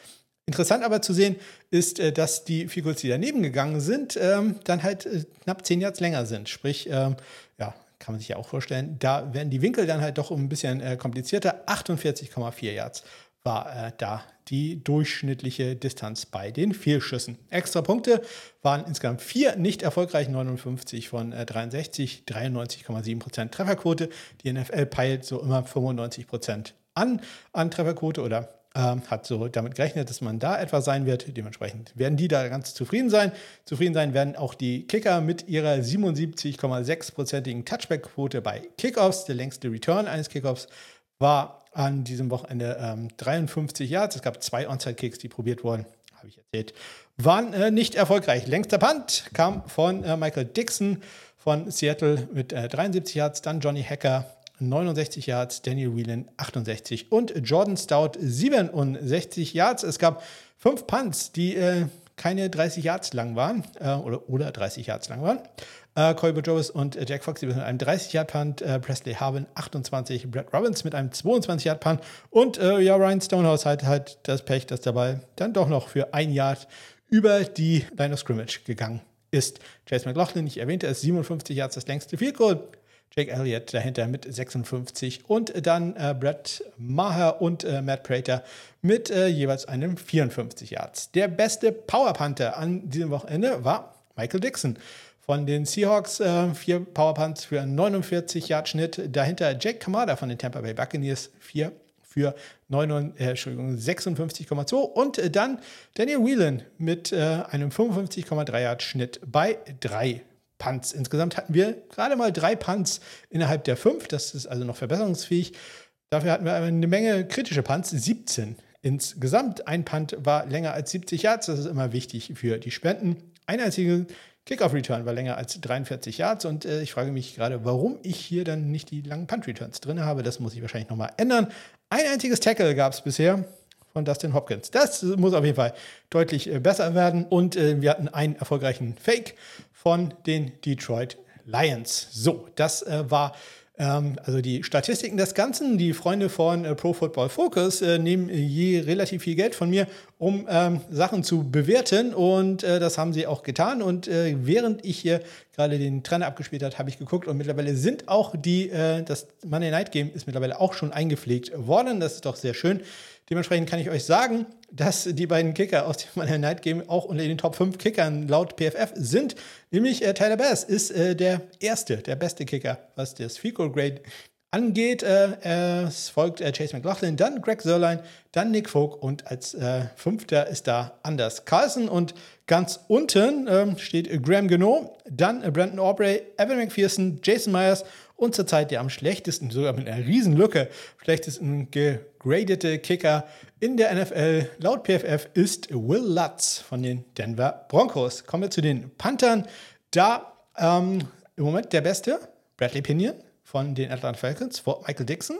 Interessant aber zu sehen ist, äh, dass die Goals, die daneben gegangen sind, ähm, dann halt äh, knapp 10 Yards länger sind. Sprich, ähm, ja, kann man sich ja auch vorstellen, da werden die Winkel dann halt doch ein bisschen äh, komplizierter. 48,4 Yards war äh, da die durchschnittliche Distanz bei den Fehlschüssen. Extra Punkte waren insgesamt vier nicht erfolgreich, 59 von äh, 63, 93,7% Trefferquote. Die NFL peilt so immer 95% an an Trefferquote oder ähm, hat so damit gerechnet, dass man da etwa sein wird. Dementsprechend werden die da ganz zufrieden sein. Zufrieden sein werden auch die Kicker mit ihrer 77,6%igen Touchback-Quote bei Kickoffs. Der längste Return eines Kickoffs war an diesem Wochenende ähm, 53 Yards. Es gab zwei Onside-Kicks, die probiert wurden, habe ich erzählt, waren äh, nicht erfolgreich. Längster Punt kam von äh, Michael Dixon von Seattle mit äh, 73 Yards, dann Johnny Hacker 69 Yards, Daniel Whelan 68 und Jordan Stout 67 Yards. Es gab fünf Punts, die äh, keine 30 Yards lang waren äh, oder, oder 30 Yards lang waren. Äh, Colby Jones und äh, Jack Fox mit einem 30-Yard-Punt, äh, Presley Harvin 28, Brad Robbins mit einem 22-Yard-Punt und äh, ja, Ryan Stonehouse hat halt das Pech, dass Ball dann doch noch für ein Yard über die Line of Scrimmage gegangen ist. Chase McLaughlin, ich erwähnte es, 57 Yards das längste Field Goal. Jake Elliott dahinter mit 56 und dann äh, Brett Maher und äh, Matt Prater mit äh, jeweils einem 54 Yards. Der beste Power Panther an diesem Wochenende war Michael Dixon von den Seahawks. Äh, vier Powerpunts für einen 49 Yard Schnitt. Dahinter Jake Kamada von den Tampa Bay Buccaneers. Vier für 56,2 und äh, dann Daniel Whelan mit äh, einem 55,3 Yard Schnitt bei drei Punts. Insgesamt hatten wir gerade mal drei Punts innerhalb der fünf. Das ist also noch verbesserungsfähig. Dafür hatten wir eine Menge kritische Punts, 17 insgesamt. Ein Punt war länger als 70 Yards. Das ist immer wichtig für die Spenden. Ein einziger Kickoff-Return war länger als 43 Yards und äh, ich frage mich gerade, warum ich hier dann nicht die langen Punt-Returns drin habe. Das muss ich wahrscheinlich nochmal ändern. Ein einziges Tackle gab es bisher von Dustin Hopkins. Das muss auf jeden Fall deutlich äh, besser werden und äh, wir hatten einen erfolgreichen Fake von den Detroit Lions. So, das äh, war also die Statistiken des Ganzen, die Freunde von äh, Pro Football Focus äh, nehmen je relativ viel Geld von mir, um ähm, Sachen zu bewerten und äh, das haben sie auch getan. Und äh, während ich hier gerade den Trainer abgespielt habe, habe ich geguckt und mittlerweile sind auch die, das Monday Night Game ist mittlerweile auch schon eingepflegt worden. Das ist doch sehr schön. Dementsprechend kann ich euch sagen, dass die beiden Kicker aus dem Monday Night Game auch unter den Top 5 Kickern laut PFF sind. Nämlich äh, Tyler Bass ist äh, der erste, der beste Kicker, was das Goal Grade angeht. Äh, es folgt äh, Chase McLaughlin, dann Greg Sörlein, dann Nick Folk und als äh, fünfter ist da Anders Carlson und ganz unten ähm, steht Graham Geno, dann äh, Brandon Aubrey, Evan McPherson, Jason Myers und zurzeit der am schlechtesten, sogar mit einer Riesenlücke, schlechtesten gegradete Kicker in der NFL laut PFF ist Will Lutz von den Denver Broncos. Kommen wir zu den Panthern. Da ähm, im Moment der Beste, Bradley Pinion von den Atlanta Falcons vor Michael Dixon.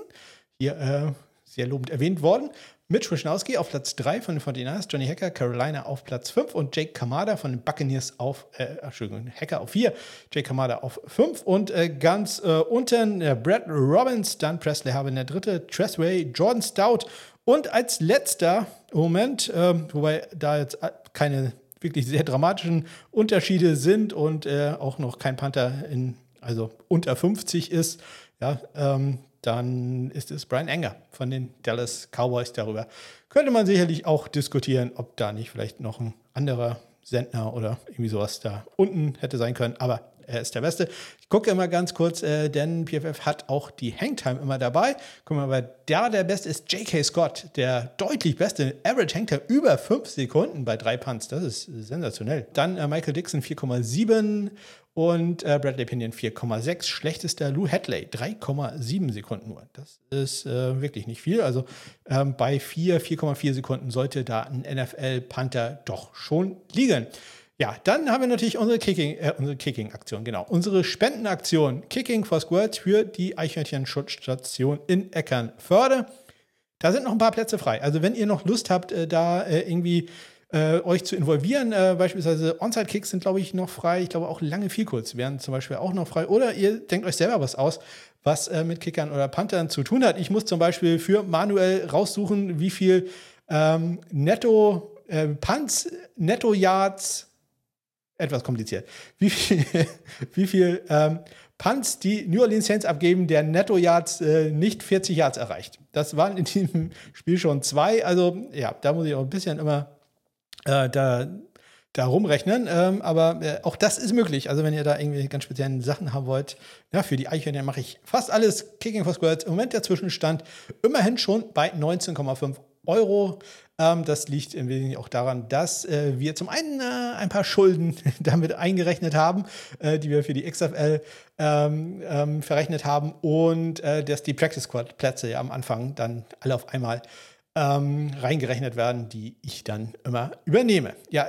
Hier äh, sehr lobend erwähnt worden. Mitch Wischnowski auf Platz 3 von den 49ers, Johnny Hacker, Carolina auf Platz 5 und Jake Kamada von den Buccaneers auf, äh, Entschuldigung, Hacker auf 4, Jake Kamada auf 5 und äh, ganz äh, unten äh, Brad Robbins, dann Presley Harvin der dritte, Tressway, Jordan Stout und als letzter Moment, ähm, wobei da jetzt äh, keine wirklich sehr dramatischen Unterschiede sind und äh, auch noch kein Panther in also unter 50 ist, ja, ähm, dann ist es Brian Enger von den Dallas Cowboys darüber. Könnte man sicherlich auch diskutieren, ob da nicht vielleicht noch ein anderer Sendner oder irgendwie sowas da unten hätte sein können. Aber er ist der Beste. Ich gucke immer ganz kurz, äh, denn PFF hat auch die Hangtime immer dabei. Guck mal, aber der, der Beste ist J.K. Scott, der deutlich beste Average Hangtime über 5 Sekunden bei drei Punts. Das ist sensationell. Dann äh, Michael Dixon 4,7 und äh, Bradley Pinion 4,6. Schlechtester Lou Hadley 3,7 Sekunden nur. Das ist äh, wirklich nicht viel. Also ähm, bei 4, 4,4 Sekunden sollte da ein NFL-Panther doch schon liegen. Ja, dann haben wir natürlich unsere Kicking, äh, unsere Kicking-Aktion, genau. Unsere Spendenaktion Kicking for Squirts für die Eichhörnchen-Schutzstation in Eckernförde. Da sind noch ein paar Plätze frei. Also wenn ihr noch Lust habt, äh, da äh, irgendwie äh, euch zu involvieren, äh, beispielsweise Onside-Kicks sind, glaube ich, noch frei. Ich glaube auch lange Vielkurz wären zum Beispiel auch noch frei. Oder ihr denkt euch selber was aus, was äh, mit Kickern oder Panthern zu tun hat. Ich muss zum Beispiel für Manuel raussuchen, wie viel ähm, Netto, äh, Punts, Netto-Yards, etwas kompliziert. Wie viel, wie viel ähm, Punts die New Orleans Saints abgeben, der Netto-Yards äh, nicht 40 Yards erreicht. Das waren in diesem Spiel schon zwei. Also ja, da muss ich auch ein bisschen immer äh, da, da rumrechnen. Ähm, aber äh, auch das ist möglich. Also wenn ihr da irgendwie ganz speziellen Sachen haben wollt, ja, für die Eichhörnchen mache ich fast alles Kicking for Squares. Im Moment der Zwischenstand immerhin schon bei 19,5 Euro. Ähm, das liegt im Wesentlichen auch daran, dass äh, wir zum einen äh, ein paar Schulden damit eingerechnet haben, äh, die wir für die XFL ähm, ähm, verrechnet haben und äh, dass die Practice Squad Plätze ja am Anfang dann alle auf einmal ähm, reingerechnet werden, die ich dann immer übernehme. Ja,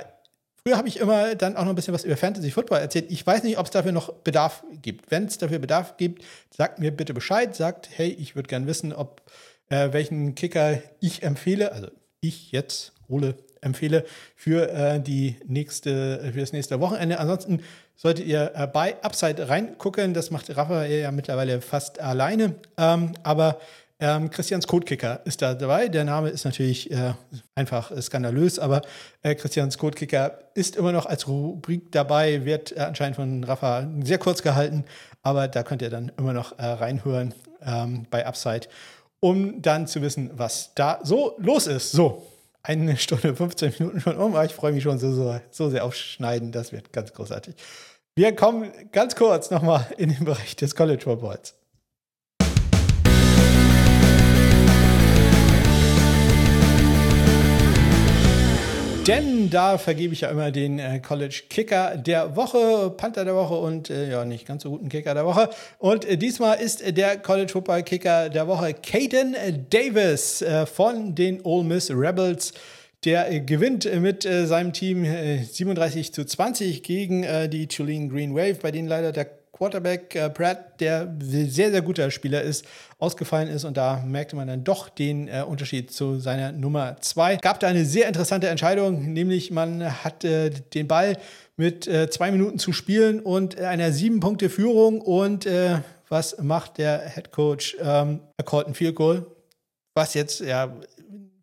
Früher habe ich immer dann auch noch ein bisschen was über Fantasy Football erzählt. Ich weiß nicht, ob es dafür noch Bedarf gibt. Wenn es dafür Bedarf gibt, sagt mir bitte Bescheid. Sagt, hey, ich würde gerne wissen, ob äh, welchen Kicker ich empfehle. Also ich jetzt, Ole, empfehle für äh, die nächste, für das nächste Wochenende. Ansonsten solltet ihr äh, bei Upside reingucken. Das macht Raphael ja mittlerweile fast alleine. Ähm, aber ähm, Christians Codekicker ist da dabei. Der Name ist natürlich äh, einfach skandalös, aber äh, Christians Codekicker ist immer noch als Rubrik dabei, wird äh, anscheinend von Rafa sehr kurz gehalten, aber da könnt ihr dann immer noch äh, reinhören ähm, bei Upside um dann zu wissen, was da so los ist. So, eine Stunde, 15 Minuten schon um, aber ich freue mich schon so, so, so sehr aufs Schneiden, das wird ganz großartig. Wir kommen ganz kurz nochmal in den Bereich des College Footballs. Denn da vergebe ich ja immer den äh, College Kicker der Woche, Panther der Woche und äh, ja, nicht ganz so guten Kicker der Woche. Und äh, diesmal ist der College Football Kicker der Woche Caden Davis äh, von den Ole Miss Rebels. Der äh, gewinnt mit äh, seinem Team 37 zu 20 gegen die Tulane Green Wave, bei denen leider der Quarterback äh, Pratt, der sehr, sehr guter Spieler ist, ausgefallen ist. Und da merkte man dann doch den äh, Unterschied zu seiner Nummer 2. Gab da eine sehr interessante Entscheidung, nämlich man hat äh, den Ball mit äh, zwei Minuten zu spielen und einer sieben Punkte Führung. Und äh, was macht der Head Coach? Ähm, er called ein Field Goal, was jetzt ja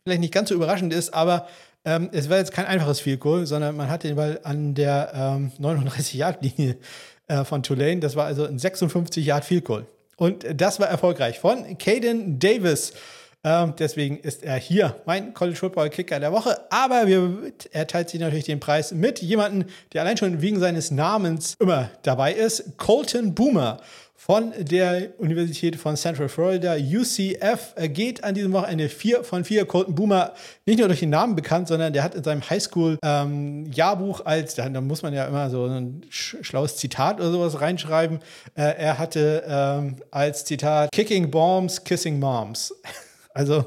vielleicht nicht ganz so überraschend ist, aber ähm, es war jetzt kein einfaches Field Goal, sondern man hat den Ball an der ähm, 39-Yard-Linie äh, von Tulane. Das war also ein 56 Yard Field Goal. Und das war erfolgreich von Caden Davis. Ähm, deswegen ist er hier mein College Football Kicker der Woche. Aber wir, er teilt sich natürlich den Preis mit jemandem, der allein schon wegen seines Namens immer dabei ist. Colton Boomer von der Universität von Central Florida, UCF, geht an diesem Wochenende 4 von 4. Colton Boomer, nicht nur durch den Namen bekannt, sondern der hat in seinem Highschool-Jahrbuch ähm, als, da, da, muss man ja immer so ein schlaues Zitat oder sowas reinschreiben, äh, er hatte ähm, als Zitat Kicking Bombs, Kissing Moms. also,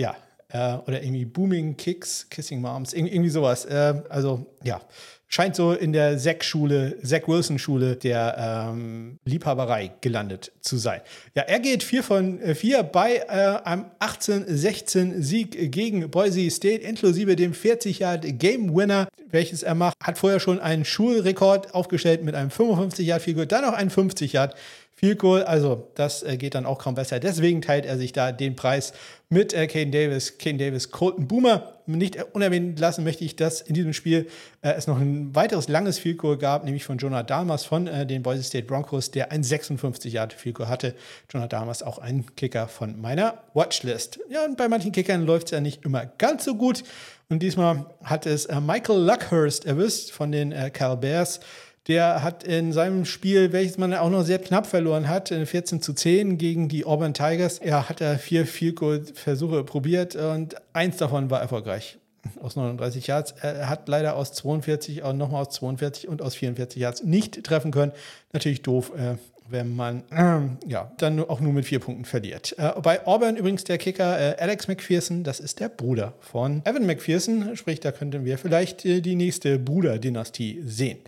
ja, äh, oder irgendwie Booming Kicks, Kissing Moms, irgendwie sowas. Äh, also, ja scheint so in der Zack-Schule, Zack Wilson-Schule der ähm, Liebhaberei gelandet zu sein. Ja, er geht 4 von 4 äh, bei äh, einem 18-16-Sieg gegen Boise State, inklusive dem 40-Yard-Game-Winner, welches er macht. Hat vorher schon einen Schulrekord aufgestellt mit einem 55-Yard-Figur, dann noch einen 50-Yard. Field Goal. Also das äh, geht dann auch kaum besser. Deswegen teilt er sich da den Preis mit äh, Kane Davis. Kane Davis, Colton Boomer. Nicht unerwähnt lassen möchte ich, dass in diesem Spiel äh, es noch ein weiteres langes Field Goal gab, nämlich von Jonah Damas von äh, den Boise State Broncos, der ein 56 Yard Field Goal hatte. Jonah Damas auch ein Kicker von meiner Watchlist. Ja, und bei manchen Kickern läuft es ja nicht immer ganz so gut. Und diesmal hat es äh, Michael Luckhurst erwischt von den äh, Cal Bears. Der hat in seinem Spiel, welches man auch noch sehr knapp verloren hat, 14 zu 10 gegen die Auburn Tigers, ja, hat er vier Field-Goal-Versuche probiert und eins davon war erfolgreich. Aus 39 Yards. Er hat leider aus 42, auch nochmal aus 42 und aus 44 Yards nicht treffen können. Natürlich doof, äh, wenn man äh, ja, dann auch nur mit vier Punkten verliert. Äh, bei Auburn übrigens der Kicker äh, Alex McPherson, das ist der Bruder von Evan McPherson, sprich, da könnten wir vielleicht äh, die nächste Bruder-Dynastie sehen.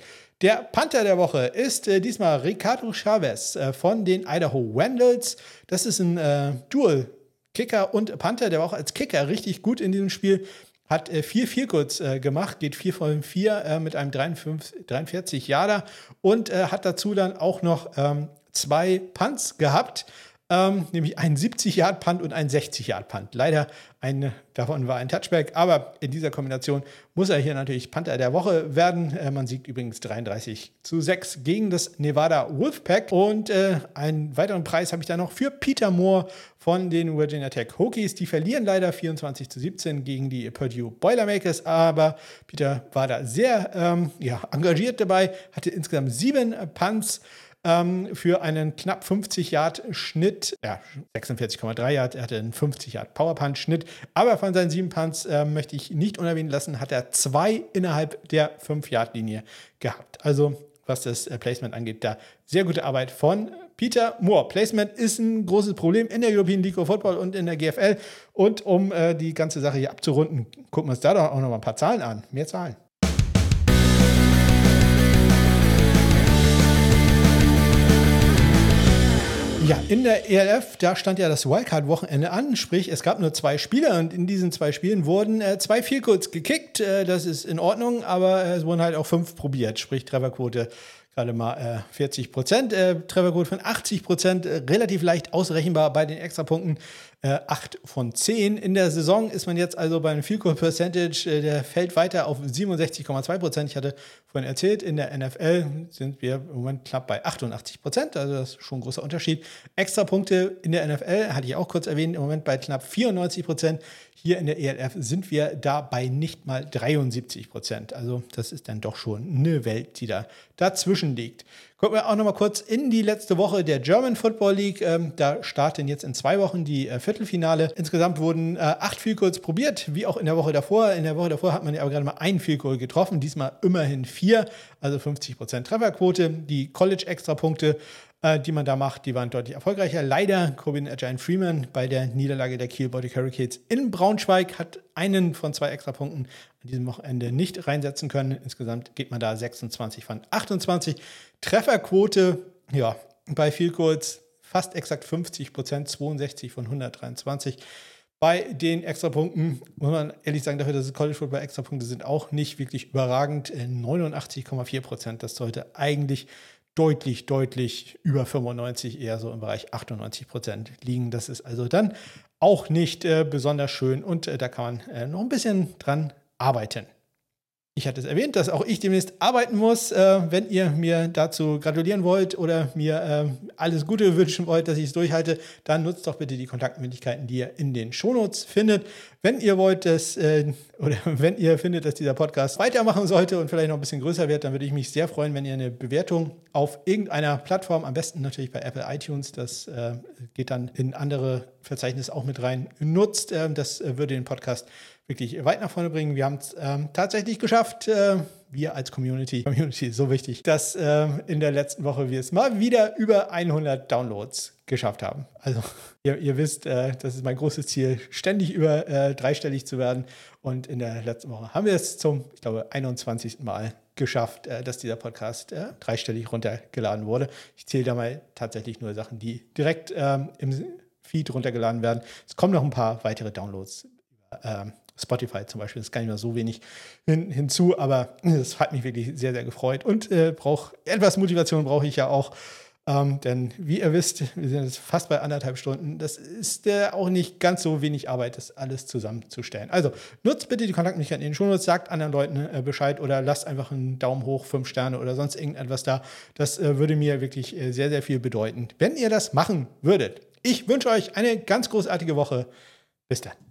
Der Panther der Woche ist äh, diesmal Ricardo Chavez äh, von den Idaho Vandals. Das ist ein äh, Dual-Kicker und Panther, der war auch als Kicker richtig gut in diesem Spiel. Hat äh, vier Vierkurz äh, gemacht, geht vier von vier äh, mit einem 53, 43 Jahre und äh, hat dazu dann auch noch ähm, zwei Punts gehabt ähm, nämlich ein 70-Yard-Punt und ein 60-Yard-Punt. Leider ein, davon war ein Touchback, aber in dieser Kombination muss er hier natürlich Panther der Woche werden. Äh, man siegt übrigens 33 zu 6 gegen das Nevada Wolfpack. Und äh, einen weiteren Preis habe ich da noch für Peter Moore von den Virginia Tech Hokies. Die verlieren leider 24 zu 17 gegen die Purdue Boilermakers, aber Peter war da sehr ähm, ja, engagiert dabei, hatte insgesamt sieben Punts ähm, für einen knapp 50 Yard Schnitt, ja, 46,3 Yard, er hatte einen 50 Yard Power Punch Schnitt, aber von seinen sieben Punts äh, möchte ich nicht unerwähnt lassen, hat er zwei innerhalb der 5 Yard Linie gehabt. Also was das äh, Placement angeht, da sehr gute Arbeit von Peter Moore. Placement ist ein großes Problem in der European League of Football und in der GFL. Und um äh, die ganze Sache hier abzurunden, gucken wir uns da doch auch noch mal ein paar Zahlen an. Mehr Zahlen. Ja, in der ELF, da stand ja das Wildcard-Wochenende an, sprich, es gab nur zwei Spiele und in diesen zwei Spielen wurden äh, zwei Vielkurz gekickt. Äh, das ist in Ordnung, aber äh, es wurden halt auch fünf probiert, sprich Trefferquote gerade mal 40 Prozent, Trefferquote von 80 Prozent, relativ leicht ausrechenbar bei den Extrapunkten äh, 8 von 10. In der Saison ist man jetzt also beim Field Goal Percentage, äh, der fällt weiter auf 67,2 Prozent. Ich hatte vorhin erzählt, in der NFL sind wir im Moment knapp bei 88 Prozent, also das ist schon ein großer Unterschied. Extra Punkte in der NFL, hatte ich auch kurz erwähnt, im Moment bei knapp 94 Prozent. Hier in der ELF sind wir da bei nicht mal 73 Prozent. Also das ist dann doch schon eine Welt, die da dazwischen liegt. Gucken wir auch noch mal kurz in die letzte Woche der German Football League. Ähm, da starten jetzt in zwei Wochen die äh, Viertelfinale. Insgesamt wurden äh, acht Field Goals probiert, wie auch in der Woche davor. In der Woche davor hat man ja aber gerade mal ein Field Goal getroffen, diesmal immerhin vier, also 50% Trefferquote. Die College-Extrapunkte äh, die man da macht, die waren deutlich erfolgreicher. Leider Corbin Giant Freeman bei der Niederlage der Kiel Body Hurricanes in Braunschweig hat einen von zwei Extrapunkten an diesem Wochenende nicht reinsetzen können. Insgesamt geht man da 26 von 28. Trefferquote, ja, bei Field Goals fast exakt 50 Prozent, 62 von 123. Bei den Extrapunkten muss man ehrlich sagen, dafür, dass es College Football Extrapunkte sind, auch nicht wirklich überragend. 89,4 äh, Prozent. Das sollte eigentlich deutlich, deutlich über 95, eher so im Bereich 98 Prozent liegen. Das ist also dann auch nicht äh, besonders schön und äh, da kann man äh, noch ein bisschen dran arbeiten. Ich hatte es erwähnt, dass auch ich demnächst arbeiten muss. Äh, wenn ihr mir dazu gratulieren wollt oder mir äh, alles Gute wünschen wollt, dass ich es durchhalte, dann nutzt doch bitte die Kontaktmöglichkeiten, die ihr in den Shownotes findet. Wenn ihr wollt, dass, äh, oder wenn ihr findet, dass dieser Podcast weitermachen sollte und vielleicht noch ein bisschen größer wird, dann würde ich mich sehr freuen, wenn ihr eine Bewertung auf irgendeiner Plattform, am besten natürlich bei Apple iTunes, das äh, geht dann in andere Verzeichnisse auch mit rein, nutzt. Ähm, das äh, würde den Podcast wirklich weit nach vorne bringen. Wir haben es ähm, tatsächlich geschafft, äh, wir als Community, Community ist so wichtig, dass äh, in der letzten Woche wir es mal wieder über 100 Downloads geschafft haben. Also ihr, ihr wisst, äh, das ist mein großes Ziel, ständig über äh, dreistellig zu werden. Und in der letzten Woche haben wir es zum, ich glaube, 21. Mal geschafft, äh, dass dieser Podcast äh, dreistellig runtergeladen wurde. Ich zähle da mal tatsächlich nur Sachen, die direkt ähm, im Feed runtergeladen werden. Es kommen noch ein paar weitere Downloads ähm, Spotify zum Beispiel, das ist gar nicht mehr so wenig hin, hinzu, aber das hat mich wirklich sehr, sehr gefreut und äh, brauch, etwas Motivation brauche ich ja auch. Ähm, denn wie ihr wisst, wir sind jetzt fast bei anderthalb Stunden. Das ist äh, auch nicht ganz so wenig Arbeit, das alles zusammenzustellen. Also nutzt bitte die Kontaktmöglichkeiten in den Shownotes, sagt anderen Leuten äh, Bescheid oder lasst einfach einen Daumen hoch, fünf Sterne oder sonst irgendetwas da. Das äh, würde mir wirklich äh, sehr, sehr viel bedeuten, wenn ihr das machen würdet. Ich wünsche euch eine ganz großartige Woche. Bis dann.